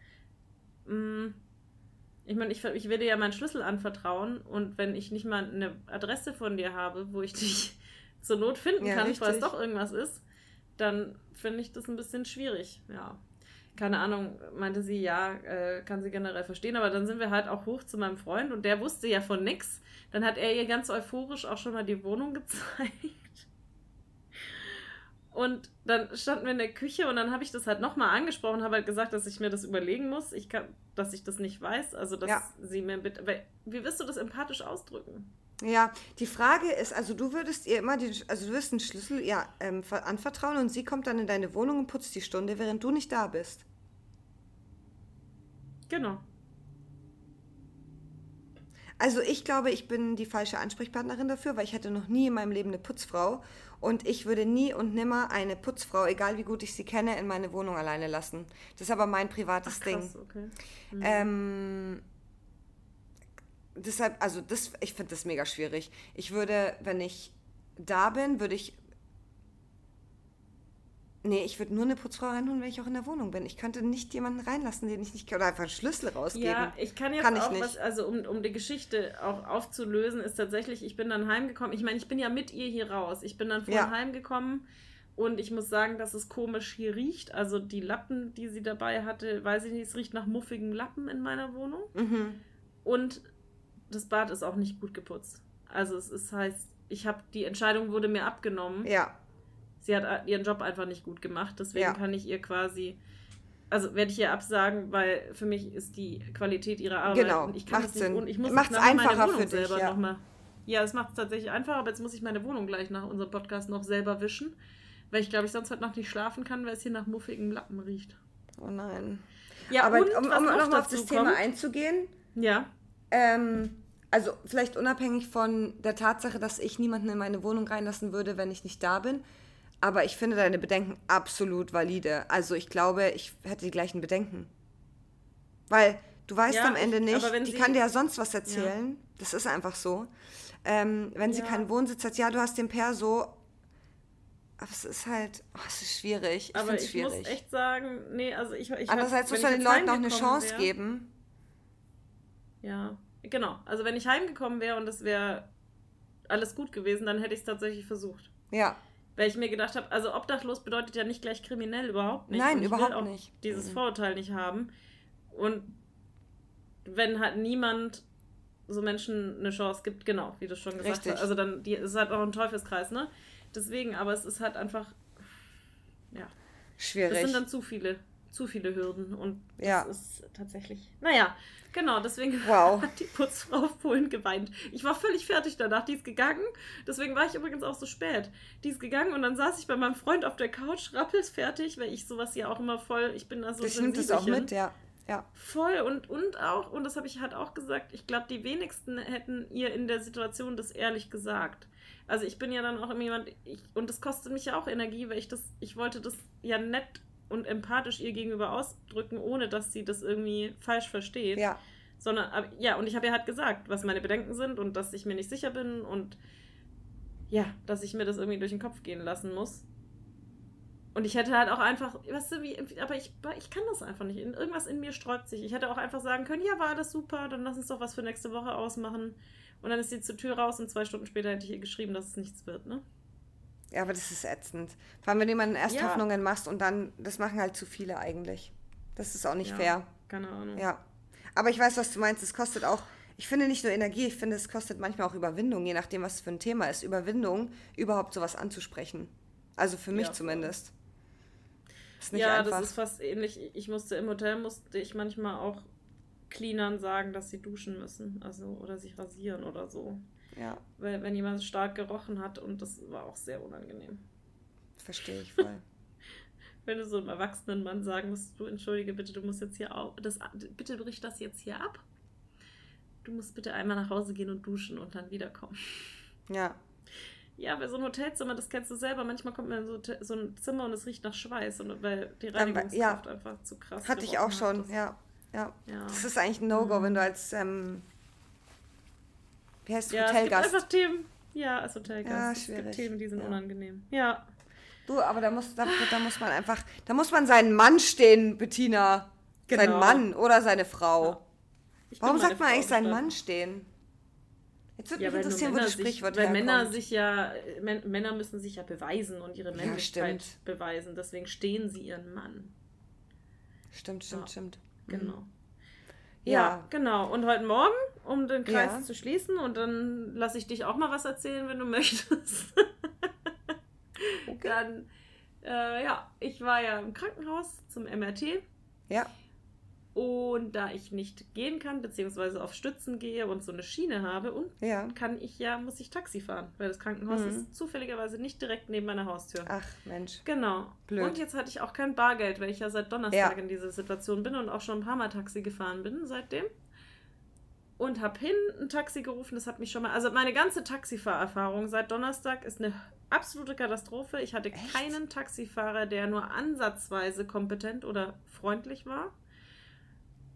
mh, ich meine, ich, ich will dir ja meinen Schlüssel anvertrauen und wenn ich nicht mal eine Adresse von dir habe, wo ich *laughs* dich zur Not finden Ja, kann, falls doch irgendwas ist, dann finde ich das ein bisschen schwierig, ja. Keine Ahnung, meinte sie, ja, äh, kann sie generell verstehen, aber dann sind wir halt auch hoch zu meinem Freund und der wusste ja von nix. Dann hat er ihr ganz euphorisch auch schon mal die Wohnung *laughs* gezeigt. Und dann standen wir in der Küche und dann habe ich das halt nochmal angesprochen, habe halt gesagt, dass ich mir das überlegen muss, ich kann, dass ich das nicht weiß, also dass Ja. sie mir bitte, wie wirst du das empathisch ausdrücken? Ja, die Frage ist, also du würdest ihr immer, den, also du wirst einen Schlüssel ja, ähm, ver- anvertrauen und sie kommt dann in deine Wohnung und putzt die Stunde, während du nicht da bist. Genau. Also ich glaube, ich bin die falsche Ansprechpartnerin dafür, weil ich hatte noch nie in meinem Leben eine Putzfrau und ich würde nie und nimmer eine Putzfrau, egal wie gut ich sie kenne, in meine Wohnung alleine lassen. Das ist aber mein privates Ach, Ding. krass, okay. Ähm, deshalb, also das, ich finde das mega schwierig. Ich würde, wenn ich da bin, würde ich. Nee, ich würde nur eine Putzfrau reinholen, wenn ich auch in der Wohnung bin. Ich könnte nicht jemanden reinlassen, den ich nicht kenne. Oder einfach einen Schlüssel rausgeben. Ja, ich kann jetzt Kann auch nicht. was, also um, um die Geschichte auch aufzulösen, ist tatsächlich, ich bin dann heimgekommen. Ich meine, ich bin ja mit ihr hier raus. Ich bin dann vorhin Ja. heimgekommen und ich muss sagen, dass es komisch hier riecht. Also die Lappen, die sie dabei hatte, weiß ich nicht, es riecht nach muffigem Lappen in meiner Wohnung. Mhm. Und das Bad ist auch nicht gut geputzt. Also es ist heißt, ich habe die Entscheidung wurde mir abgenommen. Ja, Sie hat ihren Job einfach nicht gut gemacht. Deswegen Ja. kann ich ihr quasi, also werde ich ihr absagen, weil für mich ist die Qualität ihrer Arbeit. Genau, und ich kann macht nicht, Sinn. und ich muss Macht's einfacher meine Wohnung für dich, selber ja. noch mal. Ja, es macht es tatsächlich einfacher, aber jetzt muss ich meine Wohnung gleich nach unserem Podcast noch selber wischen, weil ich glaube, ich sonst heute Nacht nicht schlafen kann, weil es hier nach muffigem Lappen riecht. oh nein. Ja, Aber und um, um noch nochmal auf das Thema kommt- einzugehen, Ja, ähm, also vielleicht unabhängig von der Tatsache, dass ich niemanden in meine Wohnung reinlassen würde, wenn ich nicht da bin. Aber ich finde deine Bedenken absolut valide. Also ich glaube, ich hätte die gleichen Bedenken. Weil du weißt Ja, am Ende ich- nicht, die kann dir ja sonst was erzählen. Das ist einfach so. Ähm, wenn sie Ja. keinen Wohnsitz hat, ja, du hast den Perso. Aber es ist halt, oh, es ist schwierig. Ich aber finde es ich schwierig. muss echt sagen, nee, also ich, ich Andererseits muss man den Leuten auch eine Chance wär- geben. Ja, genau. Also wenn ich heimgekommen wäre und es wäre alles gut gewesen, dann hätte ich es tatsächlich versucht. Ja, Weil ich mir gedacht habe, also obdachlos bedeutet ja nicht gleich kriminell, überhaupt nicht. Nein, Und ich überhaupt will auch nicht. Dieses Mhm. Vorurteil nicht haben. Und wenn halt niemand so Menschen eine Chance gibt, genau, wie du schon gesagt Richtig. hast. Also dann, die, es ist halt auch ein Teufelskreis, ne? Deswegen, aber es ist halt einfach, ja, das schwierig. sind dann zu viele, zu viele Hürden und das Ja. ist tatsächlich, naja, genau, deswegen Wow. *laughs* hat die Putzfrau vorhin geweint. Ich war völlig fertig danach, die ist gegangen, deswegen war ich übrigens auch so spät. Die ist gegangen und dann saß ich bei meinem Freund auf der Couch, rappelsfertig, weil ich sowas ja auch immer voll, ich bin da so nehme das auch mit, ja. Ja, Voll und, und auch, und das habe ich halt auch gesagt, ich glaube, die wenigsten hätten ihr in der Situation das ehrlich gesagt. Also ich bin ja dann auch immer jemand, ich, und das kostet mich ja auch Energie, weil ich das, ich wollte das ja nett und empathisch ihr gegenüber ausdrücken, ohne dass sie das irgendwie falsch versteht. ja. Sondern, aber- ja, und ich habe ihr halt gesagt, was meine Bedenken sind und dass ich mir nicht sicher bin und ja, dass ich mir das irgendwie durch den Kopf gehen lassen muss. Und ich hätte halt auch einfach, weißt du, wie, aber ich, ich kann das einfach nicht. Irgendwas in mir sträubt sich. Ich hätte auch einfach sagen können, ja, war alles super, dann lass uns doch was für nächste Woche ausmachen. Und dann ist sie zur Tür raus und zwei Stunden später hätte ich ihr geschrieben, dass es nichts wird, ne? Ja, aber das ist ätzend. Vor allem, wenn du jemanden erst Ja. Hoffnungen machst und dann, das machen halt zu viele eigentlich. Das ist auch nicht Ja. fair. Keine Ahnung. Ja. Aber ich weiß, was du meinst. Es kostet auch, ich finde nicht nur Energie, ich finde, es kostet manchmal auch Überwindung, je nachdem, was für ein Thema ist. Überwindung, überhaupt sowas anzusprechen. Also für mich Ja, zumindest. Ist nicht ja, einfach. das ist fast ähnlich. Ich musste im Hotel musste ich manchmal auch Cleanern sagen, dass sie duschen müssen, also oder sich rasieren oder so, ja, weil wenn jemand stark gerochen hat und das war auch sehr unangenehm. verstehe ich voll. *laughs* Wenn du so einem erwachsenen Mann sagen musst, du entschuldige bitte, du musst jetzt hier auf, das bitte brich das jetzt hier ab. Du musst bitte einmal nach Hause gehen und duschen und dann wiederkommen. ja. Ja, bei so einem Hotelzimmer, das kennst du selber. Manchmal kommt man in so, so ein Zimmer und es riecht nach Schweiß, und, weil die Dann wa- Reinigungskraft einfach zu krass Hatte ich auch schon, ja. ja. Ja. Das ist eigentlich ein No-Go, wenn du als, ähm, wie heißt es, Ja, es gibt Hotelgast. einfach Themen. Ja, als Hotelgast. Ja, es schwierig. gibt Themen, die sind Ja. unangenehm. Ja. Du, aber da muss, da, da muss man einfach, da muss man seinen Mann stehen, Bettina. Sein Genau. Mann oder seine Frau. Ja. Warum sagt man Frau eigentlich seinen. Mann stehen? Jetzt würde Ja, mich weil interessieren, wo Männer das sich, Sprichwort weil Männer herkommt. sich ja, Män- Männer müssen sich ja beweisen und ihre Ja, Männlichkeit stimmt. beweisen. Deswegen stehen sie ihren Mann. Stimmt, stimmt, stimmt. Genau. Ja. Ja, genau. Und heute Morgen, um den Kreis Ja. zu schließen, und dann lasse ich dich auch mal was erzählen, wenn du *laughs* möchtest. Dann, äh, ja, ich war ja im Krankenhaus zum MRT. Ja, Und da ich nicht gehen kann, beziehungsweise auf Stützen gehe und so eine Schiene habe, und ja. kann ich ja, muss ich Taxi fahren, weil das Krankenhaus Mhm. ist zufälligerweise nicht direkt neben meiner Haustür. Ach, Mensch. Genau. Blöd. Und jetzt hatte ich auch kein Bargeld, weil ich ja seit Donnerstag Ja. in dieser Situation bin und auch schon ein paar Mal Taxi gefahren bin seitdem. und habe hin ein Taxi gerufen. Das hat mich schon mal. Also meine ganze Taxifahrerfahrung seit Donnerstag ist eine absolute Katastrophe. Ich hatte Echt? keinen Taxifahrer, der nur ansatzweise kompetent oder freundlich war.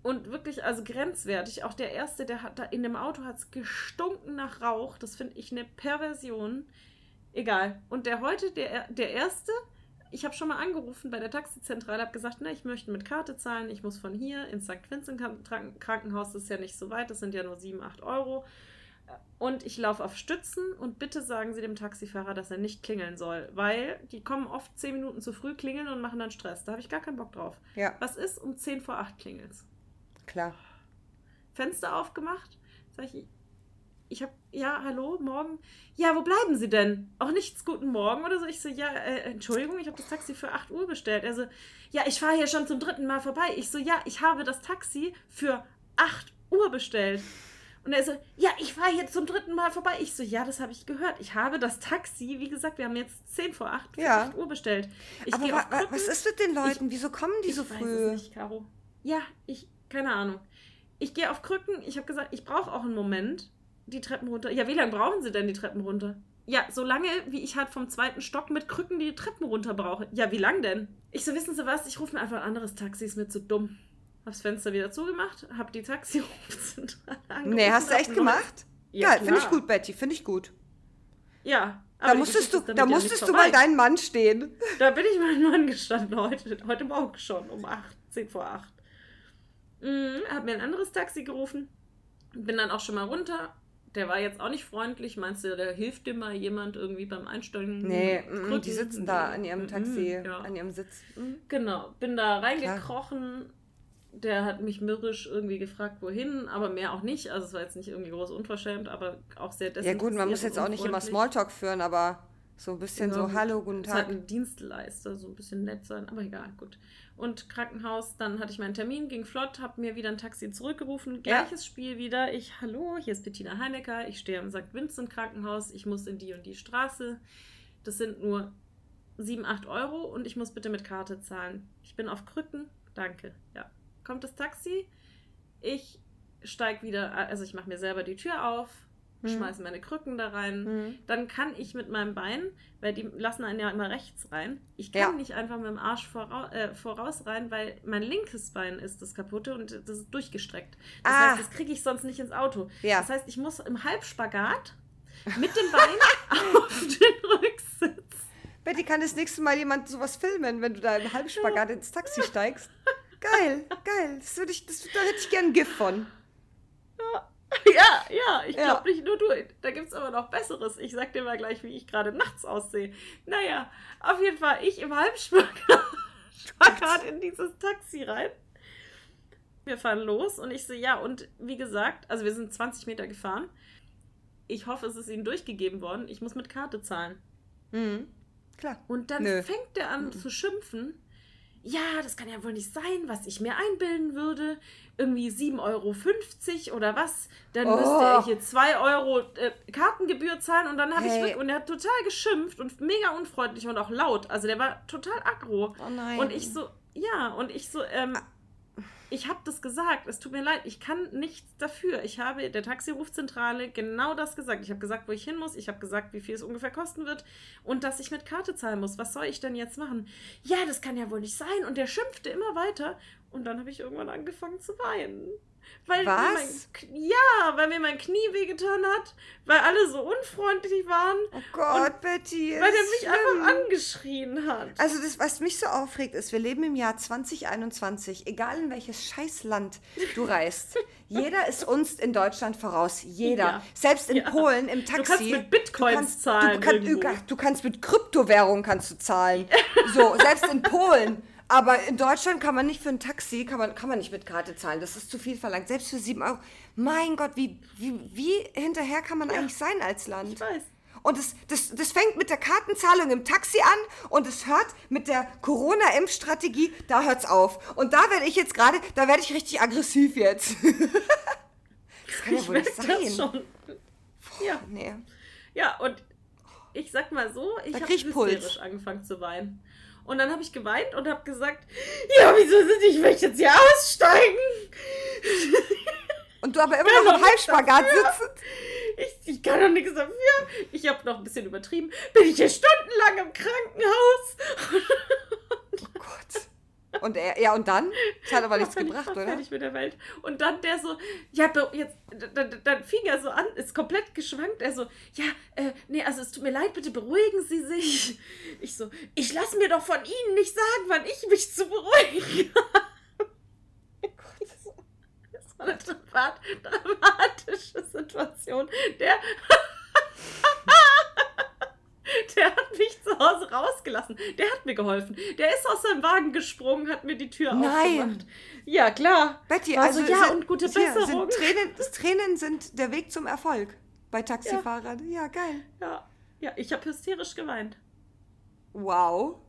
Und wirklich, also grenzwertig. Auch der erste, der hat da in dem Auto hat es gestunken nach Rauch. Das finde ich eine Perversion. Egal. Und der heute, der, der erste, ich habe schon mal angerufen bei der Taxizentrale, habe gesagt, na, ich möchte mit Karte zahlen, ich muss von hier ins St. Vincent Kranken- Krankenhaus, das ist ja nicht so weit, das sind ja nur 7, 8 Euro. Und ich laufe auf Stützen und bitte sagen Sie dem Taxifahrer, dass er nicht klingeln soll, weil die kommen oft 10 Minuten zu früh klingeln und machen dann Stress. Da habe ich gar keinen Bock drauf. Ja, Was ist um 10 vor 8 klingelt's? Klar. Fenster aufgemacht. Sag ich, ich habe, ja, hallo, morgen. Ja, wo bleiben Sie denn? Auch nichts, guten Morgen oder so. Ich so, ja, äh, Entschuldigung, ich habe das Taxi für 8 Uhr bestellt. Also, ja, ich fahre hier schon zum dritten Mal vorbei. Ich so, ja, ich habe das Taxi für 8 Uhr bestellt. Und er so, ja, ich fahre hier zum dritten Mal vorbei. Ich so, ja, das habe ich gehört. Ich habe das Taxi, wie gesagt, wir haben jetzt 10 vor 8, für Ja. 8 Uhr bestellt. Ich Aber wa Krücken. was ist mit den Leuten? Wieso kommen die Ich so früh? nicht, Caro. Ja, ich, keine Ahnung. Ich gehe auf Krücken. Ich habe gesagt, ich brauche auch einen Moment die Treppen runter. Ja, wie lange brauchen Sie denn die Treppen runter? Ja, so lange, wie ich halt vom zweiten Stock mit Krücken die Treppen runter brauche. Ja, wie lang denn? Ich so, wissen Sie was? Ich rufe mir einfach ein anderes Taxi, ist mir zu dumm. Hab's Fenster wieder zugemacht, hab die Taxirufzentrale *laughs* angerufen. Nee, hast du echt gemacht? Ja, Ja, finde ich gut, Betty, finde ich gut. Ja. Da musstest du, da ja musstest du vorbei. mal deinen Mann stehen. Da bin ich meinen Mann gestanden heute, heute Morgen schon um 8, 10 vor 8. Mhm, hab mir ein anderes Taxi gerufen. Bin dann auch schon mal runter. Der war jetzt auch nicht freundlich. Meinst du, der hilft dir mal jemand irgendwie beim Einsteigen? Nee, mm, Krücken? die sitzen da an ihrem Mhm, Taxi, ja. an ihrem Sitz. Mm. Genau, bin da reingekrochen. Der hat mich mürrisch irgendwie gefragt, wohin, aber mehr auch nicht. Also es war jetzt nicht irgendwie groß unverschämt, aber auch sehr Ja gut, man muss jetzt auch nicht immer. Smalltalk führen, aber so ein bisschen Ja, so, hallo, guten Ist halt Tag. ein Dienstleister, so ein bisschen nett sein, aber egal, gut. Und Krankenhaus, dann hatte ich meinen Termin, ging flott, habe mir wieder ein Taxi zurückgerufen. Ja. Gleiches Spiel wieder. Ich, hallo, hier ist Bettina Heinecker, ich stehe am St. Vincent Krankenhaus, ich muss in die und die Straße. Das sind nur 7, 8 Euro und ich muss bitte mit Karte zahlen. Ich bin auf Krücken, danke. Ja. Kommt das Taxi, ich steige wieder, also ich mache mir selber die Tür auf, Mhm. schmeiße meine Krücken da rein Mhm. dann kann ich mit meinem Bein, weil die lassen einen ja immer rechts rein, ich kann Ja. nicht einfach mit dem Arsch vorau äh, voraus rein, weil mein linkes Bein ist das kaputte und das ist durchgestreckt. Das Ah. heißt, das kriege ich sonst nicht ins Auto. Ja. Das heißt, ich muss im Halbspagat mit dem Bein *laughs* auf den Rücksitz. Betty, kann das nächste Mal jemand sowas filmen, wenn du da im Halbspagat ins Taxi steigst? Geil, geil. Das würde ich, das, da hätte ich gern ein GIF von. Ja, *laughs* ja, ich Ja. glaube nicht nur du. Da gibt es aber noch Besseres. Ich sag dir mal gleich, wie ich gerade nachts aussehe. Naja, auf jeden Fall, ich im Halbspagat Spagat *laughs* in dieses Taxi rein. Wir fahren los und ich so, ja, und wie gesagt, also wir sind 20 Meter gefahren. Ich hoffe, es ist Ihnen durchgegeben worden. Ich muss mit Karte zahlen. Mhm. Klar. Und dann Nö. fängt er an zu schimpfen. Ja, das kann ja wohl nicht sein, was ich mir einbilden würde. Irgendwie 7,50 Euro oder was. Dann Oh. müsste er hier 2 Euro äh, Kartengebühr zahlen. Und dann habe ich Hey. wirklich, und er hat total geschimpft und mega unfreundlich und auch laut. Also der war total aggro. Oh nein. Und ich so, ja, und ich so, ähm, ich habe das gesagt, es tut mir leid, ich kann nichts dafür. Ich habe der Taxirufzentrale genau das gesagt. Ich habe gesagt, wo ich hin muss, ich habe gesagt, wie viel es ungefähr kosten wird und dass ich mit Karte zahlen muss. Was soll ich denn jetzt machen? Ja, das kann ja wohl nicht sein. Und der schimpfte immer weiter und dann habe ich irgendwann angefangen zu weinen. Weil Was? Mir mein, ja, weil mir mein Knie wehgetan hat, weil alle so unfreundlich waren, oh Gott, Betty. weil ist mich schlimm. einfach angeschrien hat. Also das, was mich so aufregt, ist, wir leben im Jahr 2021, egal in welches Scheißland du *laughs* reist. Jeder ist uns in Deutschland voraus. Jeder. Ja. Selbst in Ja. Polen im Taxi. kannst mit Bitcoins du kannst, zahlen Du, kann, du kannst mit Kryptowährung kannst du zahlen. *laughs* So, selbst in Polen. Aber in Deutschland kann man nicht für ein Taxi, kann man, kann man nicht mit Karte zahlen. Das ist zu viel verlangt. Selbst für 7 Euro. Mein Gott, wie, wie, wie hinterher kann man eigentlich sein als Land? Ich weiß. Und das, das, das fängt mit der Kartenzahlung im Taxi an und es hört mit der Corona-Impfstrategie, da hört's auf. Und da werde ich jetzt gerade, da werde ich richtig aggressiv jetzt. *laughs* das kann ja Ich wohl nicht sein. das schon. Ja, Nee. ja, und ich sag mal so, ich habe Puls. hysterisch angefangen zu weinen. Und dann habe ich geweint und habe gesagt, ja, wieso sind ich, ich möchte jetzt hier aussteigen? *laughs* Und du aber immer noch im Halbspagat sitzen. Ich, ich kann doch nichts dafür. Ich habe noch ein bisschen übertrieben. Bin ich hier stundenlang im Krankenhaus. Oh Gott. Und er, ja, und dann? Das hat aber nichts gebracht, oder? fertig mit der Welt. Und dann der so, ja, jetzt, dann, dann fing er so an, ist komplett geschwankt. Er so, ja, äh, nee, also es tut mir leid, bitte beruhigen Sie sich. Ich so, ich lasse mir doch von Ihnen nicht sagen, wann ich mich zu beruhigen *laughs* habe. Das war eine dramat dramatische Situation. Der, *laughs* der hat mich zu Hause rausgelassen. Der hat mir geholfen. Der ist aus seinem Wagen gesprungen, hat mir die Tür Nein. aufgemacht. Ja, klar. Betty, also so, ja, sind, und gute Besserung. Sind Tränen, das *laughs* Tränen sind der Weg zum Erfolg bei Taxifahrern. Ja, geil. Ja, ja ich habe hysterisch geweint. Wow.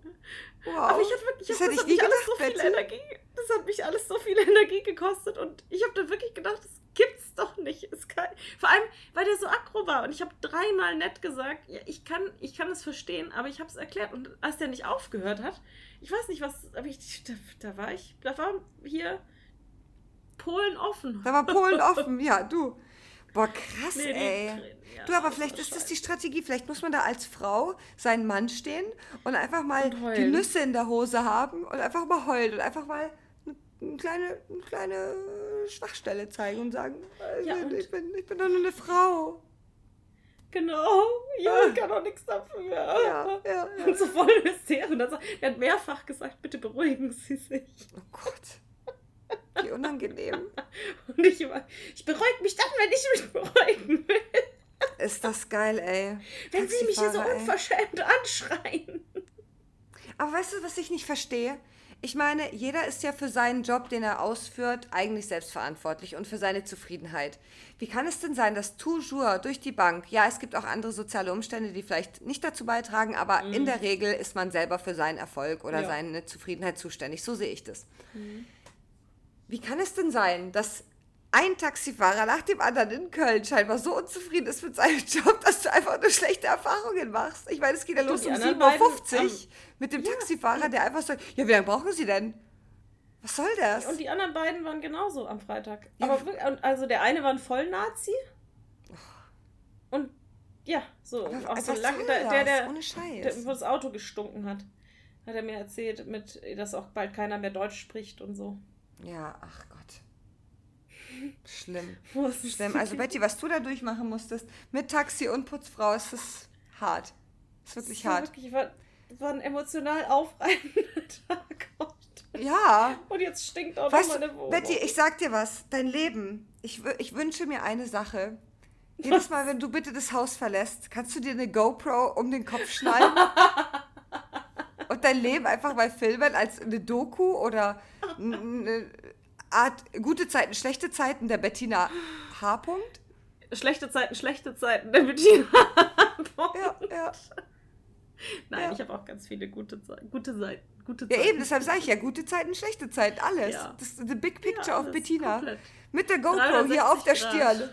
Wow. Aber ich habe wirklich, das das, hätte hat ich mich alles gedacht, so viel Betty. Energie, das hat mich alles so viel Energie gekostet und ich habe dann wirklich gedacht, das doch nicht. Es kann, vor allem, weil der so aggro war und ich habe dreimal nett gesagt, ja, ich kann, ich kann es verstehen, aber ich habe es erklärt und als der nicht aufgehört hat, ich weiß nicht was, aber ich, da, da war ich, da war hier Polen offen. Da war Polen *laughs* offen. Ja, du. Boah, krass, Nee, ey. Tränen, ja, du, aber vielleicht ist das die Strategie. Vielleicht muss man da als Frau seinen Mann stehen und einfach mal Und die Nüsse in der Hose haben und einfach mal heulen und einfach mal eine, eine, kleine, eine kleine Schwachstelle zeigen und sagen, ich, Ja, bin, und- ich, bin, ich bin doch nur eine Frau. Genau, ja, ich kann doch nichts dafür. Ja, ja, ja. Und so voll hysterisch. Und dann so, er hat mehrfach gesagt, bitte beruhigen Sie sich. Oh Gott. Wie unangenehm. *laughs* Und ich immer, ich beruhige mich dann, wenn ich mich beruhigen will. Ist das geil, ey. Wenn Sie mich hier so Taxifahrer, ey. unverschämt anschreien. Aber weißt du, was ich nicht verstehe? Ich meine, jeder ist ja für seinen Job, den er ausführt, eigentlich selbstverantwortlich und für seine Zufriedenheit. Wie kann es denn sein, dass toujours durch die Bank, ja, es gibt auch andere soziale Umstände, die vielleicht nicht dazu beitragen, aber in der Regel ist man selber für seinen Erfolg oder Ja. seine Zufriedenheit zuständig. So sehe ich das. Wie kann es denn sein, dass ein Taxifahrer nach dem anderen in Köln scheinbar so unzufrieden ist mit seinem *laughs* Job, dass du einfach nur schlechte Erfahrungen machst? Ich meine, es geht ja los um anderen 7.50 Uhr mit dem Taxifahrer, der einfach sagt, ja, wie lange brauchen Sie denn? Was soll das? Und die anderen beiden waren genauso am Freitag. Ja. Aber also der eine war ein Vollnazi. Und ja, so. Aber auch so was lang, der, der, der, Ohne Scheiß. der, wo das Auto gestunken hat, hat er mir erzählt, mit, dass auch bald keiner mehr Deutsch spricht und so. ja, ach Gott. Schlimm. *laughs* Schlimm. Also Betty, was du da durchmachen musstest, mit Taxi und Putzfrau, ist das hart. Ist wirklich Das war hart. Wirklich, war, war ein emotional aufreibender *laughs* Tag. Ja. Und jetzt stinkt auch Weißt noch meine Wohnung. Betty, ich sag dir was, dein Leben, ich, ich wünsche mir eine Sache. Jedes Mal, wenn du bitte das Haus verlässt, kannst du dir eine GoPro um den Kopf *laughs* schneiden und dein Leben einfach mal filmen als eine Doku oder eine Art gute Zeiten, schlechte Zeiten der Bettina H. Punkt. Schlechte Zeiten, schlechte Zeiten, der Bettina. Ja, ja. Nein, Ja. ich habe auch ganz viele gute, Ze gute Seiten. Gute Ja, Zeiten. eben, deshalb sage ich ja, gute Zeiten, schlechte Zeiten, alles. Ja. Das ist the big picture Ja, of Bettina. Mit der GoPro hier auf der 360 Stirn.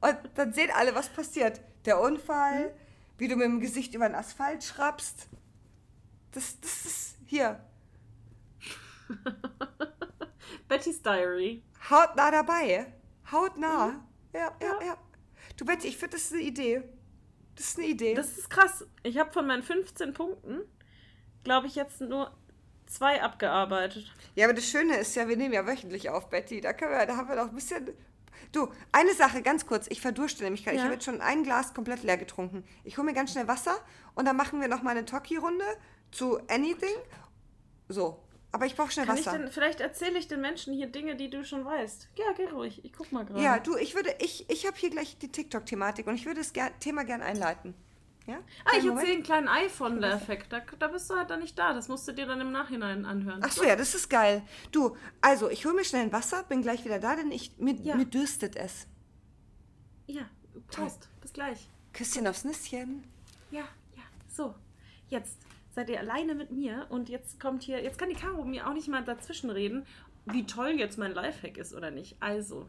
Grad. *laughs* Und dann sehen alle, was passiert. Der Unfall, Hm? wie du mit dem Gesicht über den Asphalt schraubst. Das, das ist hier. *laughs* Betty's Diary. Hautnah dabei. Hautnah. Mhm. Ja, ja, ja. Du Betty, ich finde, das ist eine Idee. Das ist eine Idee. Das ist krass. Ich habe von meinen 15 Punkten, glaube ich, jetzt nur zwei abgearbeitet. Ja, aber das Schöne ist ja, wir nehmen ja wöchentlich auf, Betty. Da, können wir, da haben wir noch ein bisschen. Du, eine Sache ganz kurz. Ich verdurste nämlich gerade. Ich Ja. habe jetzt schon ein Glas komplett leer getrunken. Ich hole mir ganz schnell Wasser und dann machen wir noch mal eine Talkie-Runde zu Anything. So. Aber ich brauche schnell Kann ich Wasser. denn, vielleicht erzähle ich den Menschen hier Dinge, die du schon weißt. Ja, geh ruhig. Ich guck mal gerade. ja, du, ich würde, ich, ich habe hier gleich die TikTok-Thematik und ich würde das ger Thema gern einleiten. Ja? Ah, ich Kleinen Moment. erzähle einen kleinen iPhone-Effekt. Da, da bist du halt dann nicht da. Das musst du dir dann im Nachhinein anhören. Ach so, ja, das ist geil. Du, also, ich hole mir schnell ein Wasser, bin gleich wieder da, denn ich, mir, Ja. mir dürstet es. Ja, Prost. Bis gleich. Küsschen aufs Nüsschen. Ja, ja. So, jetzt seid ihr alleine mit mir und jetzt kommt hier, jetzt kann die Caro mir auch nicht mal dazwischen reden, wie toll jetzt mein Lifehack ist oder nicht. Also,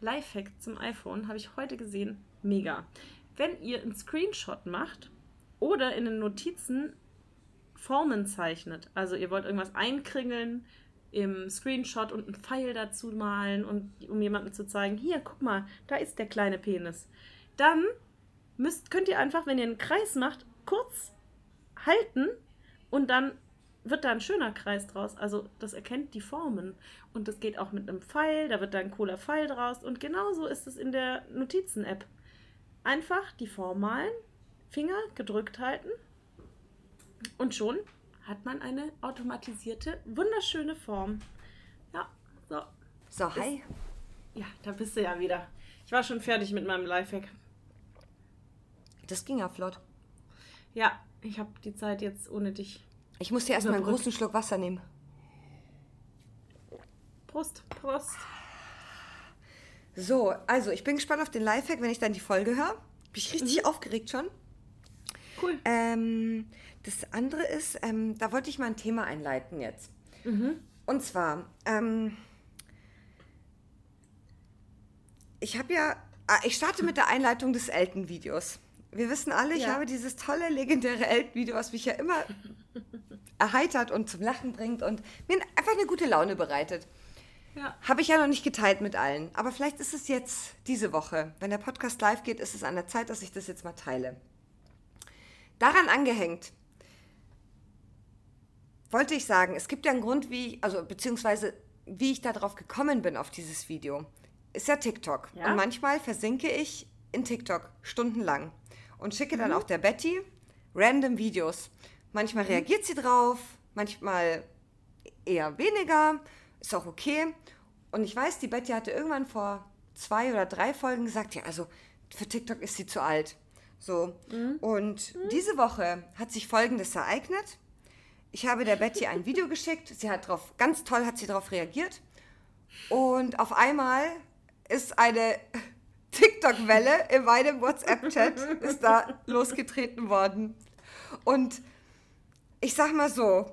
Lifehack zum iPhone habe ich heute gesehen. Mega. Wenn ihr einen Screenshot macht oder in den Notizen Formen zeichnet, also ihr wollt irgendwas einkringeln, im Screenshot und einen Pfeil dazu malen und um jemandem zu zeigen, hier, guck mal, da ist der kleine Penis. Dann müsst, könnt ihr einfach, wenn ihr einen Kreis macht, kurz halten und dann wird da ein schöner Kreis draus. Also das erkennt die Formen. Und das geht auch mit einem Pfeil, da wird da ein cooler Pfeil draus. Und genauso ist es in der Notizen-App. Einfach die Form malen, Finger gedrückt halten und schon hat man eine automatisierte, wunderschöne Form. Ja, so. So, hi. Ja, da bist du ja wieder. Ich war schon fertig mit meinem Lifehack. Das ging ja flott. Ja, ich habe die Zeit jetzt ohne dich. Ich muss hier erstmal einen großen Schluck Wasser nehmen. Prost, Prost. So, also ich bin gespannt auf den Lifehack, wenn ich dann die Folge höre. Bin ich richtig aufgeregt schon. Cool. Ähm, das andere ist, ähm, da wollte ich mal ein Thema einleiten jetzt. Und zwar, ähm, ich habe ja, ah, ich starte mit der Einleitung des Elton-Videos. Wir wissen alle, ich Ja. habe dieses tolle, legendäre Elton-Video, was mich ja immer *laughs* erheitert und zum Lachen bringt und mir einfach eine gute Laune bereitet. Ja. Habe ich ja noch nicht geteilt mit allen. Aber vielleicht ist es jetzt diese Woche. Wenn der Podcast live geht, ist es an der Zeit, dass ich das jetzt mal teile. Daran angehängt wollte ich sagen, es gibt ja einen Grund, wie ich, also beziehungsweise wie ich darauf gekommen bin auf dieses Video. Ist ja TikTok. Ja. Und manchmal versinke ich in TikTok stundenlang und schicke dann auch der Betty random Videos. Manchmal reagiert sie drauf, manchmal eher weniger, ist auch okay. Und ich weiß, die Betty hatte irgendwann vor zwei oder drei Folgen gesagt, ja, also für TikTok ist sie zu alt. So. Und diese Woche hat sich Folgendes ereignet. Ich habe der Betty ein Video *laughs* geschickt. Sie hat drauf, ganz toll hat sie darauf reagiert. Und auf einmal ist eine TikTok-Welle in meinem WhatsApp-Chat ist da losgetreten worden. Und ich sag mal so,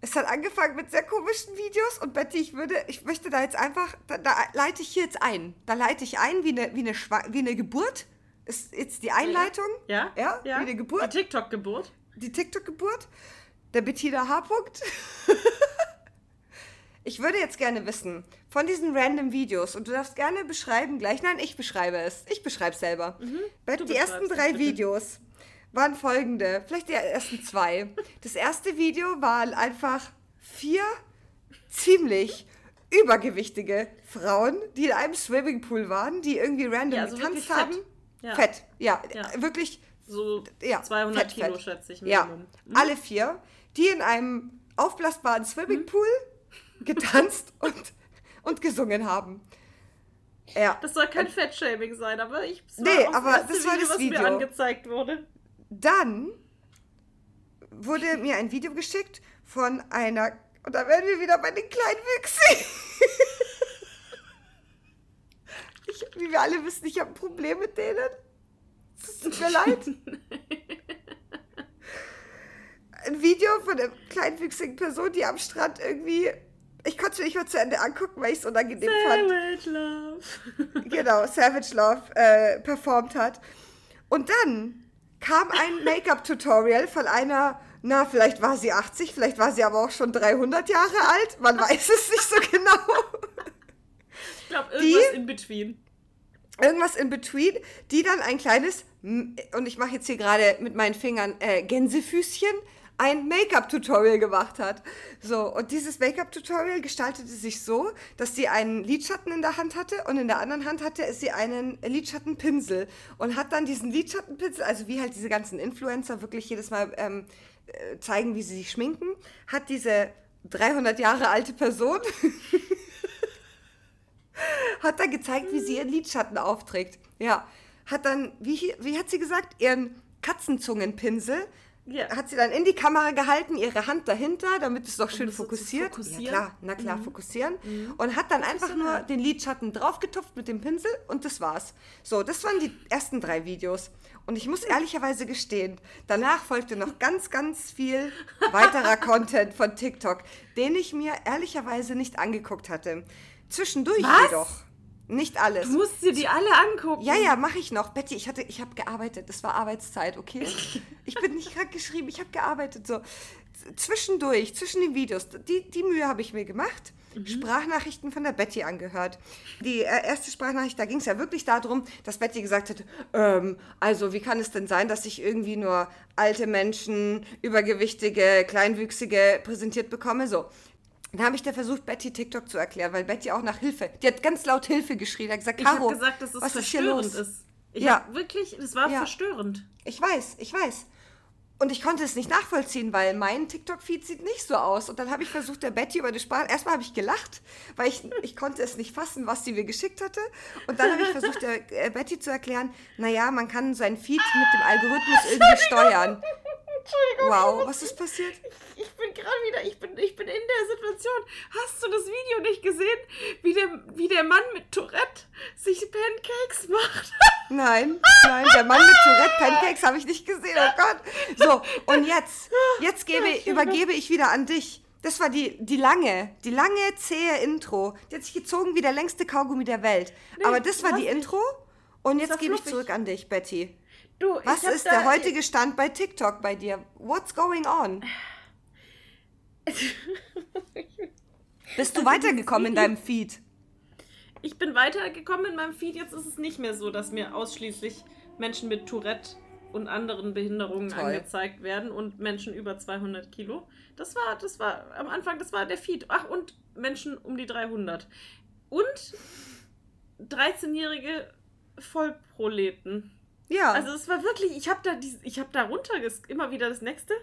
es hat angefangen mit sehr komischen Videos und Betty, ich würde, ich möchte da jetzt einfach, da, da leite ich hier jetzt ein. Da leite ich ein wie eine, wie eine, Schwa wie eine Geburt. Ist jetzt die Einleitung. Ja? Ja, wie eine Geburt. Die TikTok-Geburt. Die TikTok-Geburt. Der Bettina H. -Punkt. *laughs* Ich würde jetzt gerne wissen, von diesen random Videos, und du darfst gerne beschreiben gleich, nein, ich beschreibe es, ich beschreibe es selber. Du die ersten drei bitte. Videos waren folgende, vielleicht die ersten zwei. Das erste Video waren einfach vier ziemlich übergewichtige Frauen, die in einem Swimmingpool waren, die irgendwie random Ja, also getanzt wirklich fett. haben. Ja. Fett, ja, Ja. wirklich So ja, 200 fett, Kilo, fett. schätze ich. Ja, Minimum. alle vier, die in einem aufblasbaren Swimmingpool getanzt und, und gesungen haben. Ja, Das soll kein Fettshaming sein, aber ich. es Nee, auch aber erste das war das was Video. mir angezeigt wurde. dann wurde mir ein Video geschickt von einer, und da werden wir wieder bei den kleinen Wüchsen. *laughs* Ich, wie wir alle wissen, ich habe ein Problem mit denen. Es tut mir leid. *laughs* Ein Video von einer kleinwüchsigen Person, die am Strand irgendwie. Ich konnte es mir nicht mal zu Ende angucken, weil ich es unangenehm fand. Savage Love. *laughs* genau, Savage Love äh, performt hat. Und dann kam ein *laughs* Make-up-Tutorial von einer, na, vielleicht war sie 80, vielleicht war sie aber auch schon 300 Jahre alt. Man weiß es nicht so genau. Ich glaube, Die- irgendwas in between. Irgendwas in between, die dann ein kleines, und ich mache jetzt hier gerade mit meinen Fingern äh, Gänsefüßchen, ein Make-up-Tutorial gemacht hat. So, und dieses Make-up-Tutorial gestaltete sich so, dass sie einen Lidschatten in der Hand hatte und in der anderen Hand hatte sie einen Lidschattenpinsel und hat dann diesen Lidschattenpinsel, also wie halt diese ganzen Influencer wirklich jedes Mal ähm, äh, zeigen, wie sie sich schminken, hat diese 300 Jahre alte Person *laughs* hat dann gezeigt, wie sie ihren Lidschatten aufträgt. Ja, hat dann, wie, wie hat sie gesagt, ihren Katzenzungenpinsel Ja. hat sie dann in die Kamera gehalten, ihre Hand dahinter, damit es doch schön fokussiert. fokussieren? Ja klar, na klar, fokussieren. Und hat dann einfach nur den Lidschatten draufgetupft mit dem Pinsel und das war's. So, das waren die ersten drei Videos. Und ich muss ehrlicherweise gestehen, danach folgte noch ganz, ganz viel weiterer *laughs* Content von TikTok, den ich mir ehrlicherweise nicht angeguckt hatte. Zwischendurch Was? jedoch. Nicht alles. Du musst dir die alle angucken. Ja, ja, mache ich noch. Betty, ich hatte, ich habe gearbeitet. Das war Arbeitszeit, okay? *laughs* Ich bin nicht krank geschrieben, ich habe gearbeitet. So. zwischendurch, zwischen den Videos, die, die Mühe habe ich mir gemacht. Sprachnachrichten von der Betty angehört. Die äh, erste Sprachnachricht, da ging es ja wirklich darum, dass Betty gesagt hat, ähm, also wie kann es denn sein, dass ich irgendwie nur alte Menschen, übergewichtige, kleinwüchsige präsentiert bekomme? So. Dann habe ich da versucht, Betty TikTok zu erklären, weil Betty auch nach Hilfe, die hat ganz laut Hilfe geschrien, hat gesagt, Ich Caro, habe gesagt, dass es was ist hier verstörend los? ist. Ich Ja. wirklich, es war Ja. verstörend. Ich weiß, ich weiß. Und ich konnte es nicht nachvollziehen, weil mein TikTok-Feed sieht nicht so aus. Und dann habe ich versucht, der Betty über die Sprache. Erstmal habe ich gelacht, weil ich, ich konnte es nicht fassen, was sie mir geschickt hatte. Und dann habe ich versucht, der äh, Betty zu erklären, naja, man kann seinen Feed mit dem Algorithmus irgendwie steuern. Entschuldigung. Wow, was ist passiert? Ich bin gerade wieder, ich bin, ich bin in der Situation. Hast du das Video nicht gesehen, wie der, wie der Mann mit Tourette sich Pancakes macht? *laughs* Nein, nein, der Mann mit Tourette Pancakes habe ich nicht gesehen. Oh Gott. So, und jetzt, jetzt gebe, übergebe ich wieder an dich. Das war die, die lange, die lange, zähe Intro. Die hat sich gezogen wie der längste Kaugummi der Welt. Aber das war die mich. Intro. Und jetzt gebe ich zurück an dich, Betty. Du, Was ist der heutige Stand bei TikTok bei dir? What's going on? *laughs* Bist du weitergekommen in deinem Feed? Ich bin weitergekommen in meinem Feed. Jetzt ist es nicht mehr so, dass mir ausschließlich Menschen mit Tourette und anderen Behinderungen Toll. angezeigt werden und Menschen über 200 Kilo. Das war, das war am Anfang, das war der Feed. Ach, und Menschen um die 300. Und 13-jährige Vollproleten. Ja. Also es war wirklich, ich habe da, dies- ich habe da runter, immer wieder das nächste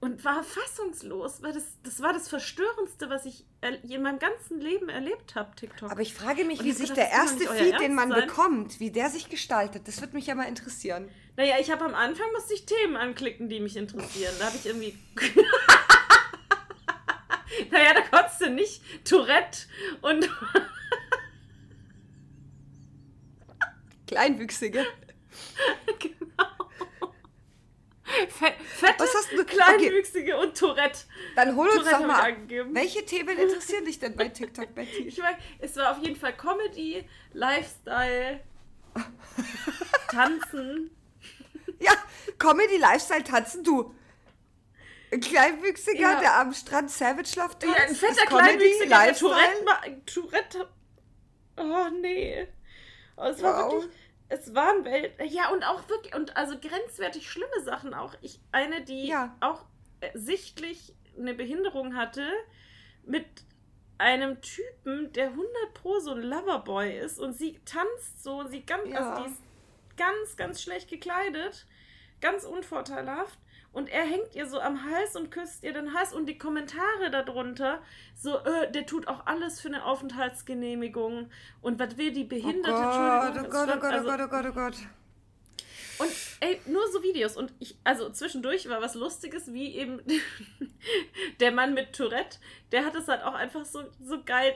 und war fassungslos, weil das, das war das Verstörendste, was ich in meinem ganzen Leben erlebt habe, TikTok. aber ich frage mich, Und wie sich gedacht, der erste Feed, den man sein. bekommt, wie der sich gestaltet. Das würde mich ja mal interessieren. Naja, ich habe am Anfang musste ich Themen anklicken, die mich interessieren. Da habe ich irgendwie. *laughs* naja, da konntest du nicht Tourette und. Kleinwüchsige. *laughs* genau. Fe fette, Was hast du- kleinwüchsige und Tourette. Dann hol uns Tourette doch mal. ab. angegeben. Welche Themen interessieren dich denn bei TikTok, Betty? Ich weiß, es war auf jeden Fall Comedy, Lifestyle, *laughs* Tanzen. Ja, Comedy, Lifestyle, Tanzen, du. Ein Kleinwüchsiger, Ja. der am Strand Savage Love tanzt. Ja, ein fetter kleinwüchsiger Lifestyle. Tourette, Tourette. Oh nee. Oh, es war Wow. wirklich. Es waren Welt. Ja, und auch wirklich. Und also grenzwertig schlimme Sachen auch. Ich, eine, die Ja. auch äh, sichtlich eine Behinderung hatte, mit einem Typen, der 100 Pro so ein Loverboy ist und sie tanzt so, sie ganz, Ja. also die ist ganz, ganz schlecht gekleidet, ganz unvorteilhaft und er hängt ihr so am Hals und küsst ihr den Hals. Und die Kommentare darunter, so, äh, der tut auch alles für eine Aufenthaltsgenehmigung. Und was will die Oh Behinderte, Gott, oh Gott, oh es stand- Gott, oh also- Gott, oh Gott, oh Gott. und ey, nur so Videos. Und ich, also zwischendurch war was Lustiges, wie eben *laughs* der Mann mit Tourette, der hat es halt auch einfach so, so geil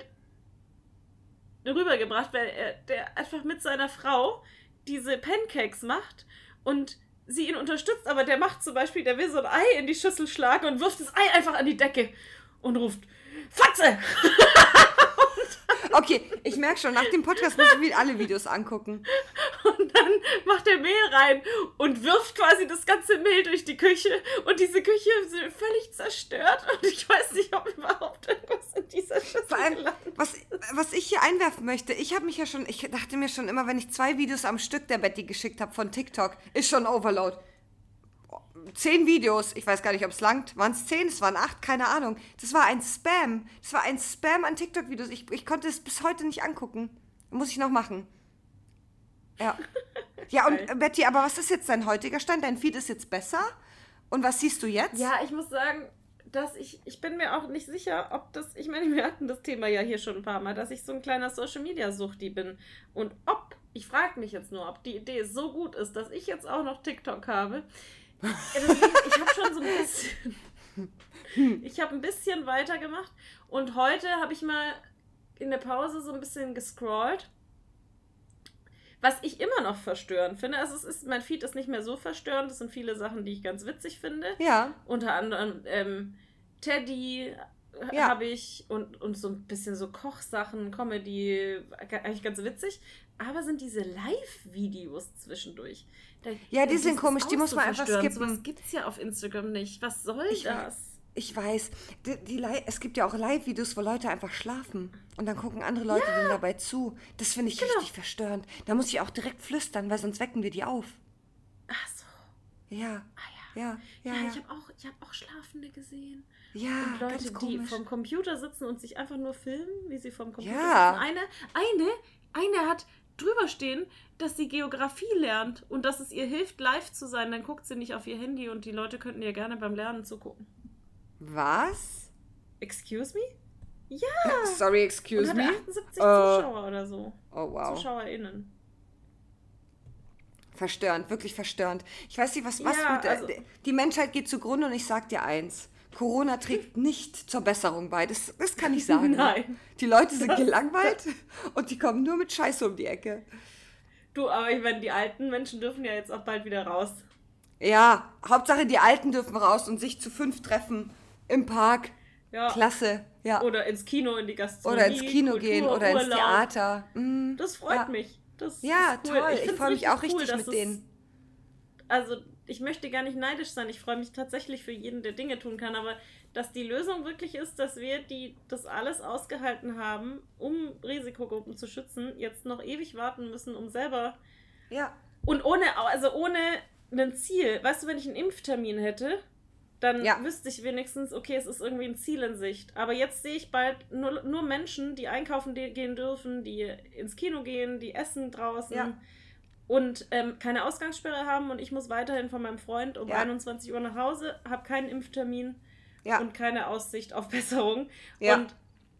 rübergebracht, weil er der einfach mit seiner Frau diese Pancakes macht. Und sie ihn unterstützt, aber der macht zum Beispiel, der will so ein Ei in die Schüssel schlagen und wirft das Ei einfach an die Decke und ruft Fatze! *laughs* Okay, ich merke schon, nach dem Podcast muss ich mir alle Videos angucken. Und dann macht er Mehl rein und wirft quasi das ganze Mehl durch die Küche. Und diese Küche ist völlig zerstört. Und ich weiß nicht, ob überhaupt irgendwas in dieser Schüssel Vor allem, was ich einwerfen möchte, ich habe mich ja schon, ich dachte mir schon immer, wenn ich zwei Videos am Stück der Betty geschickt habe von TikTok, ist schon Overload. Zehn Videos, ich weiß gar nicht, ob es langt. Waren es zehn? Es waren acht, keine Ahnung. Das war ein Spam. Das war ein Spam an TikTok-Videos. Ich, ich konnte es bis heute nicht angucken. Muss ich noch machen. Ja. *laughs* Ja, und äh, Betty, aber was ist jetzt dein heutiger Stand? Dein Feed ist jetzt besser? Und was siehst du jetzt? Ja, ich muss sagen, dass ich, ich bin mir auch nicht sicher, ob das, ich meine, wir hatten das Thema ja hier schon ein paar Mal, dass ich so ein kleiner Social Media Suchti bin. Und ob, ich frage mich jetzt nur, ob die Idee so gut ist, dass ich jetzt auch noch TikTok habe. Deswegen, ich habe schon so ein bisschen, *laughs* ich habe ein bisschen weitergemacht und heute habe ich mal in der Pause so ein bisschen gescrollt. Was ich immer noch verstörend finde, also es ist, mein Feed ist nicht mehr so verstörend, es sind viele Sachen, die ich ganz witzig finde Ja. unter anderem ähm, Teddy, Ja. habe ich und, und so ein bisschen so Kochsachen, Comedy, eigentlich ganz witzig. Aber sind diese Live-Videos zwischendurch? Da, Ja, die sind komisch, die muss so man einfach skippen. Sowas gibt es ja auf Instagram nicht. Was soll Ich das? Ich weiß, die, die, es gibt ja auch Live-Videos, wo Leute einfach schlafen und dann gucken andere Leute denen dabei zu. Das finde ich Genau. richtig verstörend. Da muss ich auch direkt flüstern, weil sonst wecken wir die auf. Ach so. Ja, Ah ja. ja, ja. Ja, ja. ich habe auch, ich hab auch Schlafende gesehen. Ja, und Leute, ganz die komisch. vom Computer sitzen und sich einfach nur filmen, wie sie vom Computer Ja. sitzen. Eine, eine, eine hat drüber stehen, dass sie Geografie lernt und dass es ihr hilft, live zu sein. Dann guckt sie nicht auf ihr Handy und die Leute könnten ihr gerne beim Lernen zugucken. Was? Excuse me? Ja. Sorry, excuse me. 78 Äh. Zuschauer oder so. Oh, wow. ZuschauerInnen. Verstörend, wirklich verstörend. Ich weiß nicht, was, was Ja, mit also- die Menschheit geht zugrunde und ich sag dir eins. Corona trägt *laughs* nicht zur Besserung bei. Das, das kann ich *laughs* sagen. Nein. Die Leute sind gelangweilt und die kommen nur mit Scheiße um die Ecke. Du, aber ich meine, die alten Menschen dürfen ja jetzt auch bald wieder raus. Ja, Hauptsache die Alten dürfen raus und sich zu fünf treffen im Park. Ja. Klasse, ja. Oder ins Kino, in die Gastronomie. Oder ins Kino Kultur, gehen oder ins Urlaub. Theater. Mm. Das freut Ja. mich. Das Ja, cool. toll. Ich, find's freue mich auch richtig cool, mit denen. Also, ich möchte gar nicht neidisch sein. Ich freue mich tatsächlich für jeden, der Dinge tun kann. Aber dass die Lösung wirklich ist, dass wir, die das alles ausgehalten haben, um Risikogruppen zu schützen, jetzt noch ewig warten müssen, um selber. Ja. Und ohne, also ohne ein Ziel. Weißt du, wenn ich einen Impftermin hätte, dann Ja. wüsste ich wenigstens, okay, es ist irgendwie ein Ziel in Sicht. Aber jetzt sehe ich bald nur, nur Menschen, die einkaufen gehen dürfen, die ins Kino gehen, die essen draußen Ja. und ähm, keine Ausgangssperre haben und ich muss weiterhin von meinem Freund um Ja. 21 Uhr nach Hause, habe keinen Impftermin und keine Aussicht auf *laughs* Besserung. Und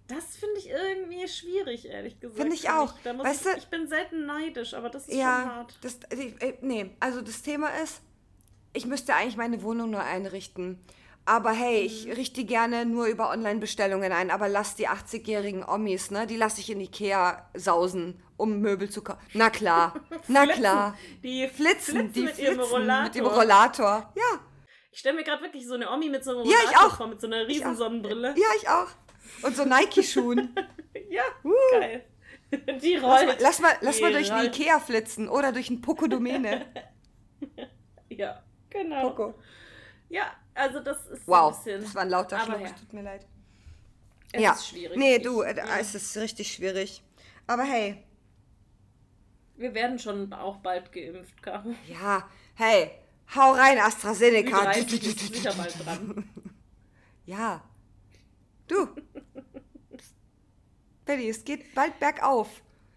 das finde ich irgendwie schwierig, ehrlich gesagt. Finde ich auch. muss Weißt ich, du- ich bin selten neidisch, aber das ist schon hart. das, äh, nee, also das Thema ist, ich müsste eigentlich meine Wohnung nur einrichten. Aber hey, ich Mhm. richte gerne nur über Online-Bestellungen ein, aber lass die 80-jährigen Omis, ne, die lasse ich in Ikea sausen, um Möbel zu kaufen. Na klar, *laughs* na Flitzen. klar. Die Flitzen, die mit ihrem flitzen Rollator. mit dem Rollator. Ja, Ich stelle mir gerade wirklich so eine Omi mit so einem Ja, ich Rollator auch. vor, mit so einer riesen. Sonnenbrille. ja, ich auch. Und so Nike-Schuhen. *laughs* Ja, Uh. geil. *laughs* Die Lass rollt. mal, lass mal, lass mal durch rollt. Ikea flitzen oder durch einen Poco-Domäne. Ja, genau. Poco. Ja, also das ist so Wow, ein bisschen. das war ein lauter Schluck, ja. tut mir leid. Es ja. ist schwierig. Nee, Ich- du, äh, ja. es ist richtig schwierig. Aber hey, Wir werden schon auch bald geimpft, Caro. ja, hey, hau rein, AstraZeneca. Ü30 ist sicher bald dran. *laughs* Ja. Du. Betty, es geht bald bergauf.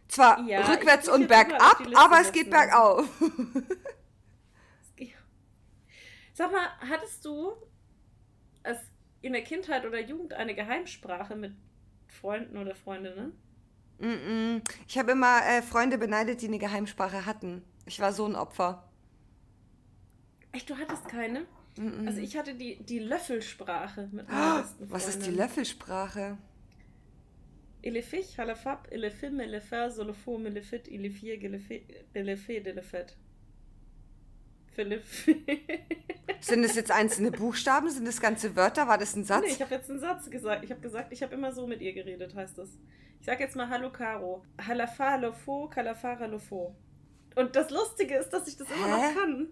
Zwar Ja, ich rückwärts und bergab, aber es geht bergauf. *laughs* Sag mal, hattest du als in der Kindheit oder Jugend eine Geheimsprache mit Freunden oder Freundinnen? Ich habe immer äh, Freunde beneidet, die eine Geheimsprache hatten. Ich war so ein Opfer. Echt, du hattest keine? Mm-mm. Also ich hatte die, die Löffelsprache mit meiner besten Freundin. Was ist die Löffelsprache? Elefich, Halafab, Elefim, Elefer, Solofom, Elefit, Elefir, Gelefe, Belefe, Delefet. Philipp. Sind das jetzt einzelne Buchstaben? Sind das ganze Wörter? War das ein Satz? Nee, ich habe jetzt einen Satz gesagt. Ich habe gesagt, ich habe immer so mit ihr geredet, heißt das. Ich sage jetzt mal Hallo Caro. Halafa, Halofo, Kalafara, Halofo. Und das Lustige ist, dass ich das immer Hä? noch kann.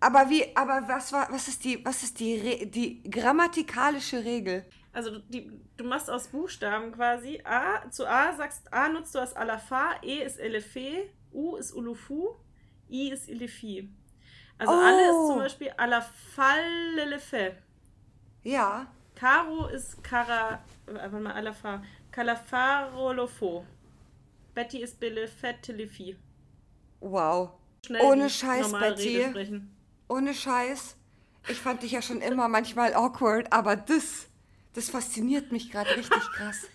Aber wie, aber was war, was ist die, was ist die, Re die grammatikalische Regel? Also du, die, du machst aus Buchstaben quasi A, zu A sagst, A nutzt du als Alafa, E ist Elefe, U ist Ulufu, I ist Elefi. Also Oh. alle ist zum Beispiel Alafalelefe. Ja. Karo ist Kara, äh, warte mal, Alafa, Kalafarolofo. Betty ist Belefetelefi. Wow. Schnell Ohne Scheiß, Betty. Ohne Scheiß. Ich fand dich ja schon immer manchmal awkward, aber das, das fasziniert mich gerade richtig krass.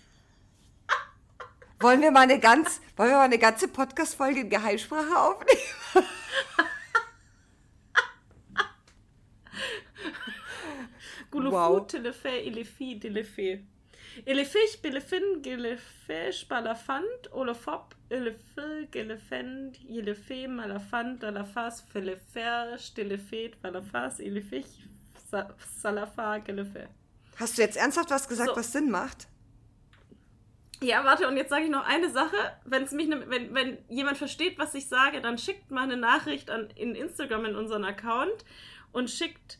Wollen wir mal eine ganz, wollen wir mal eine ganze Podcast-Folge in Geheimsprache aufnehmen? *laughs* Gulufu, Wow. Telefe, Elefi, Delefe. Elefich, Belefin, Gelefesh, Balafant, Olofop, Elefe, Gelefend, Jelefe, Malafant, Dalafas, Felefer, Stelefet, Balafas, Elefich, Sa- Salafa, Gelefe. Hast du jetzt ernsthaft was gesagt, So. was Sinn macht? Ja, warte, und jetzt sage ich noch eine Sache. Wenn's mich ne, wenn, wenn jemand versteht, was ich sage, dann schickt mal eine Nachricht an, in Instagram in unseren Account und schickt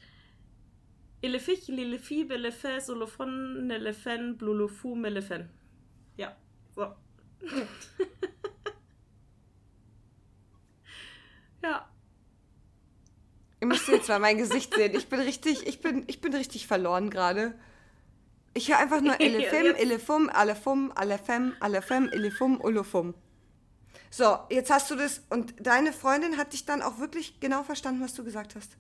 Elefich, Lelefi, Belefe, Solofon, Nelefen, Blulufu, Melefen. Ja, so. *laughs* ja. Ihr müsst jetzt mal mein Gesicht sehen. Ich bin richtig, ich bin, ich bin richtig verloren gerade. Ich höre einfach nur *laughs* Elefim, Jetzt- Elefum, Alefum, Alefem, Alefem, Elefum, Olofum. So, jetzt hast du das und deine Freundin hat dich dann auch wirklich genau verstanden, was du gesagt hast.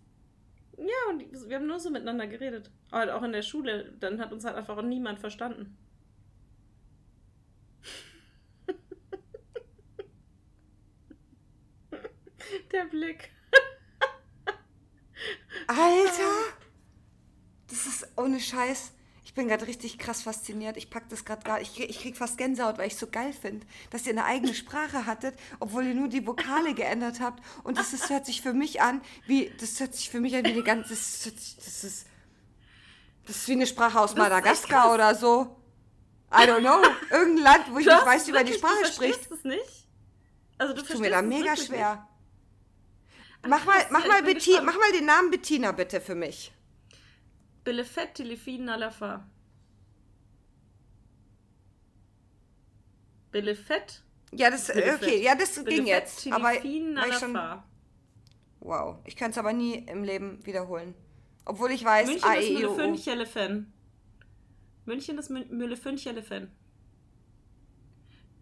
Ja, und wir haben nur so miteinander geredet. Halt auch in der Schule. Dann hat uns halt einfach auch niemand verstanden. *laughs* Der Blick. Alter! Das ist ohne Scheiß. Ich bin gerade richtig krass fasziniert. Ich pack das gerade gar. Ich, krieg- ich krieg fast Gänsehaut, weil ich so geil finde, dass ihr eine eigene Sprache hattet, obwohl ihr nur die Vokale geändert habt. Und das, ist, hört sich für mich an, wie. Das hört sich für mich an wie eine ganze. Das, das ist. Das ist wie eine Sprache aus Madagaskar oder so. I don't know. Irgendein Land, wo ich Du nicht weiß, wie man die Sprache du spricht. verstehst es nicht? Also du Tut mir da mega schwer. Ach, Mach mal, mach, mal ich mach mal den Namen Bettina bitte für mich. Nicht. Belefet, Telefin, Alafa. Belefet, Ja, das, Belefet. okay, ja, das ging Belefet, jetzt. Aber weil ich schon, wow, ich kann es aber nie im Leben wiederholen. Obwohl ich weiß, München A, ist E. Müllefünchelefen. München ist Müllefünchelefen.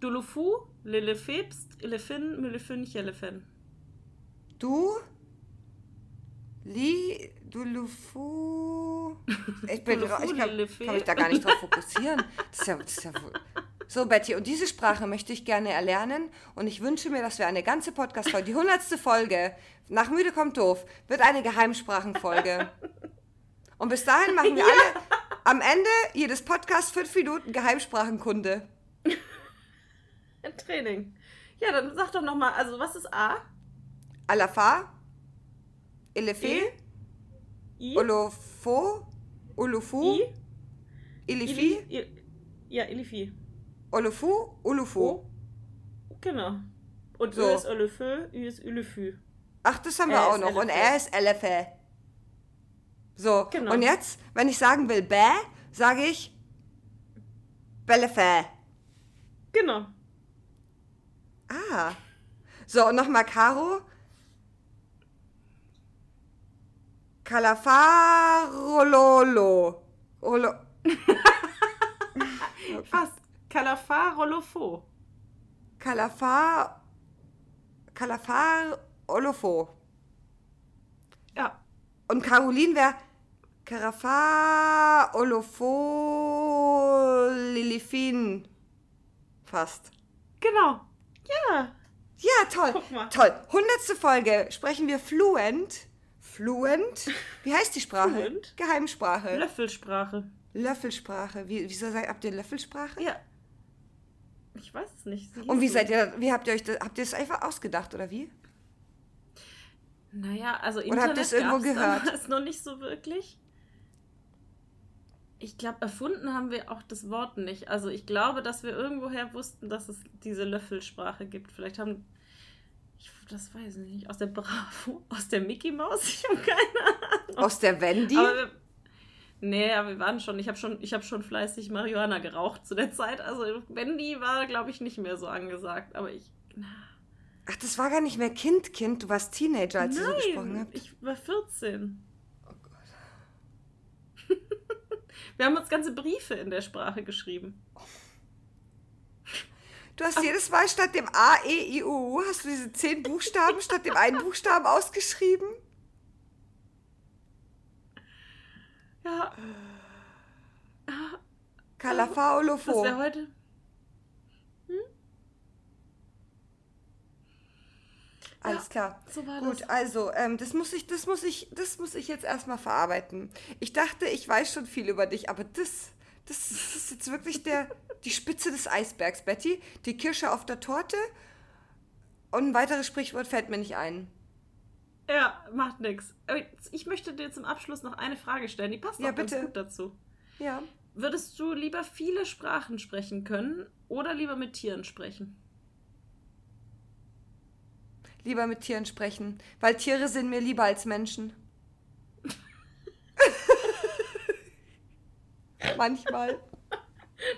Dulufu, Lelefebst, Elefin, Müllefünchelefen. Du, Li, du, Lufu. *laughs* Ich, bin, Dulufu, ich kann, kann mich da gar nicht drauf fokussieren. Das ist ja, das ist ja wohl. So, Betty, und diese Sprache möchte ich gerne erlernen. Und ich wünsche mir, dass wir eine ganze Podcast-Folge, die hundertste Folge, nach Müde kommt doof, wird eine Geheimsprachenfolge. Und bis dahin machen wir *laughs* alle am Ende jedes Podcast fünf Minuten Geheimsprachenkunde. Ein *laughs* Training. Ja, dann sag doch nochmal, also was ist A? Alafa, Elefe? I? Olofo, Olufu, I? Ilifi, Ili- I- Ja, Ilifi. Olufu, Ulufu. O. Genau. Und So. Ö ist Ölefö, Ü ist Ülefü. Ach, das haben wir auch noch. Und er ist Elefe. So, Genau. und jetzt, wenn ich sagen will Bä, sage ich Bellefe. Genau. Ah. So, und nochmal Caro. Calafarololo. Olo *laughs* Fast. Kalafar Rolofo. Calafar. Calafar Olofo. Ja. Und Caroline wäre Carafar Olofo Lilifin. Fast. Genau. Ja. Ja, toll. Guck mal. Toll. Hundertste Folge sprechen wir fluent. Fluent? Wie heißt die Sprache? Fluent? Geheimsprache. Löffelsprache. Löffelsprache. Wie, wieso seid, habt ihr Löffelsprache? Ja. Ich weiß es nicht. Sie Und wie seid ihr, wie habt ihr euch das, habt ihr das einfach ausgedacht oder wie? Naja, also Oder habt ihr es irgendwo gehört? damals *laughs* noch nicht so wirklich. Ich glaube, erfunden haben wir auch das Wort nicht. Also ich glaube, dass wir irgendwoher wussten, dass es diese Löffelsprache gibt. Vielleicht haben. Ich, das weiß ich nicht. Aus der Bravo? *laughs* Aus der Mickey Maus? Ich habe keine Ahnung. Aus der Wendy? Aber wir, nee, aber wir waren schon. Ich habe schon, ich hab schon fleißig Marihuana geraucht zu der Zeit. Also Wendy war, glaube ich, nicht mehr so angesagt. Aber ich. Na, Ach, das war gar nicht mehr Kind, Kind. Du warst Teenager, als ihr so gesprochen Nein, habt. ich war 14. *laughs* Wir haben uns ganze Briefe in der Sprache geschrieben. Du hast jedes Mal statt dem A, E, I, O, U, hast du diese zehn Buchstaben statt dem einen Buchstaben ausgeschrieben? Ja, Kalafao das Lofo. wäre heute. Alles klar. so Gut, das. also, ähm, das muss ich, das muss ich, das muss ich jetzt erstmal verarbeiten. Ich dachte, ich weiß schon viel über dich, aber das, das ist jetzt wirklich der, die Spitze des Eisbergs, Betty. Die Kirsche auf der Torte. Und ein weiteres Sprichwort fällt mir nicht ein. Ja, macht. Aber Ich möchte dir zum Abschluss noch eine Frage stellen. Die passt Ja, auch ganz bitte. gut dazu. Ja. Würdest du lieber viele Sprachen sprechen können oder lieber mit Tieren sprechen? Lieber mit Tieren sprechen, weil Tiere sind mir lieber als Menschen. *laughs* Manchmal. *laughs*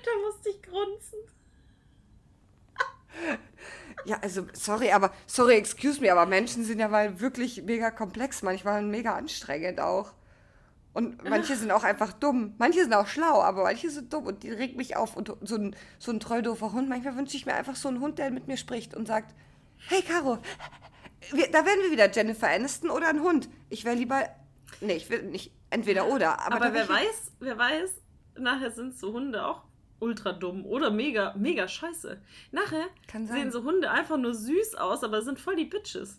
Da musste ich grunzen. Ja, also, sorry, aber, sorry, excuse me, aber Menschen sind ja mal wirklich mega komplex, manchmal mega anstrengend auch. Und manche sind auch einfach dumm. Manche sind auch schlau, aber manche sind dumm und die regt mich auf. Und so ein, so ein treu-doofer Hund, manchmal wünsche ich mir einfach so einen Hund, der mit mir spricht und sagt, hey Caro, wir, da werden wir wieder Jennifer Aniston oder ein Hund. Ich wäre lieber, nee, ich will nicht entweder oder. Aber, Aber, wer weiß, wer weiß, nachher sind so Hunde auch ultra dumm oder mega, mega scheiße. Nachher sehen so Hunde einfach nur süß aus, aber sind voll die Bitches.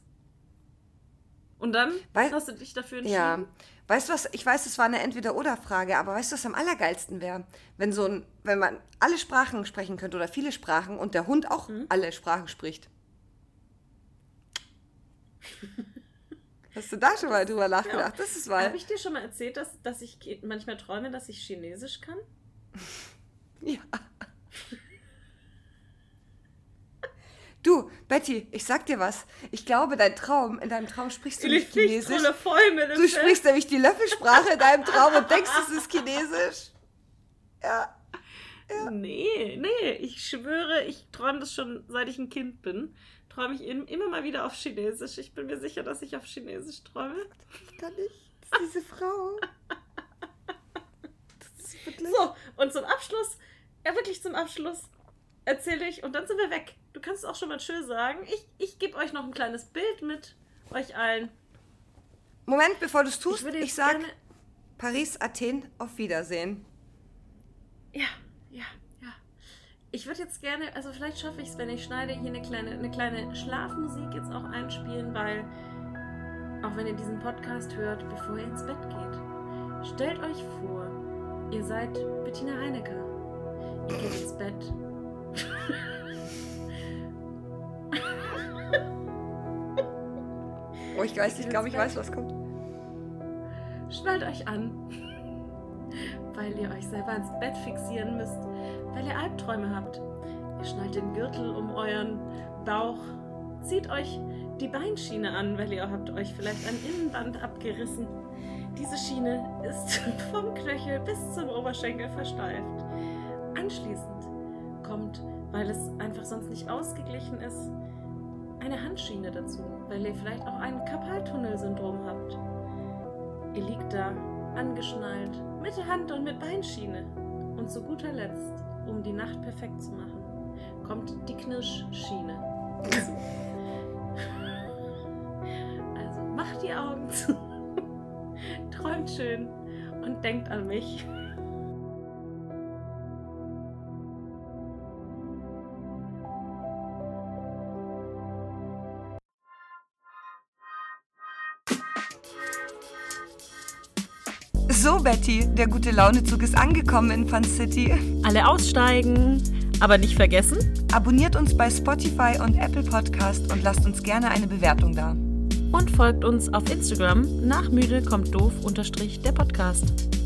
Und dann Wei- hast du dich dafür entschieden. Ja, weißt du was, ich weiß, es war eine Entweder-Oder-Frage, aber weißt du, was am allergeilsten wäre? Wenn so ein, wenn man alle Sprachen sprechen könnte oder viele Sprachen und der Hund auch Mhm. alle Sprachen spricht. *laughs* Hast du da schon mal drüber nachgedacht? Das ist mal. Habe ich dir schon mal erzählt, dass, dass ich manchmal träume, dass ich Chinesisch kann? *laughs* Ja. Du, Betty, ich sag dir was. Ich glaube, dein Traum, in deinem Traum sprichst du nicht Chinesisch. voll mit Du sprichst nämlich die Löffelsprache in deinem Traum und denkst, es ist Chinesisch. Ja. Nee, nee, ich schwöre, ich träume das schon, seit ich ein Kind bin. Träume ich im- immer mal wieder auf Chinesisch. Ich bin mir sicher, dass ich auf Chinesisch träume. Ich kann nicht. Das ist diese Frau. *laughs* Das ist. So, und zum Abschluss, ja wirklich zum Abschluss, erzähle ich und dann sind wir weg. Du kannst auch schon mal schön sagen. Ich, ich gebe euch noch ein kleines Bild mit euch allen. Moment, bevor du es tust, ich, würde jetzt sag gerne- Paris, Athen, auf Wiedersehen. Ja, ja. Ich würde jetzt gerne, also vielleicht schaffe ich es, wenn ich schneide, hier eine kleine, eine kleine Schlafmusik jetzt auch einspielen, weil auch wenn ihr diesen Podcast hört, bevor ihr ins Bett geht, stellt euch vor, ihr seid Bettina Heinecke. Ihr geht ins Bett. *laughs* Oh, ich weiß, ich glaube, ich weiß, was kommt. Schnallt euch an, weil ihr euch selber ins Bett fixieren müsst, weil ihr Albträume habt. Ihr schnallt den Gürtel um euren Bauch, zieht euch die Beinschiene an, weil ihr habt euch vielleicht ein Innenband abgerissen. Diese Schiene ist *laughs* vom Knöchel bis zum Oberschenkel versteift. Anschließend kommt, weil es einfach sonst nicht ausgeglichen ist, eine Handschiene dazu, weil ihr vielleicht auch ein Karpaltunnelsyndrom habt. Ihr liegt da, angeschnallt, mit Hand- und mit Beinschiene. Und zu guter Letzt, um die Nacht perfekt zu machen, kommt die Knirschschiene dazu. *laughs* Also macht die Augen zu, träumt schön und denkt an mich. Betty, der gute Launezug ist angekommen in Fun City. Alle aussteigen, aber nicht vergessen, Abonniert uns bei Spotify und Apple Podcast und lasst uns gerne eine Bewertung da. und folgt uns auf Instagram nach müde kommt doof unterstrich der Podcast.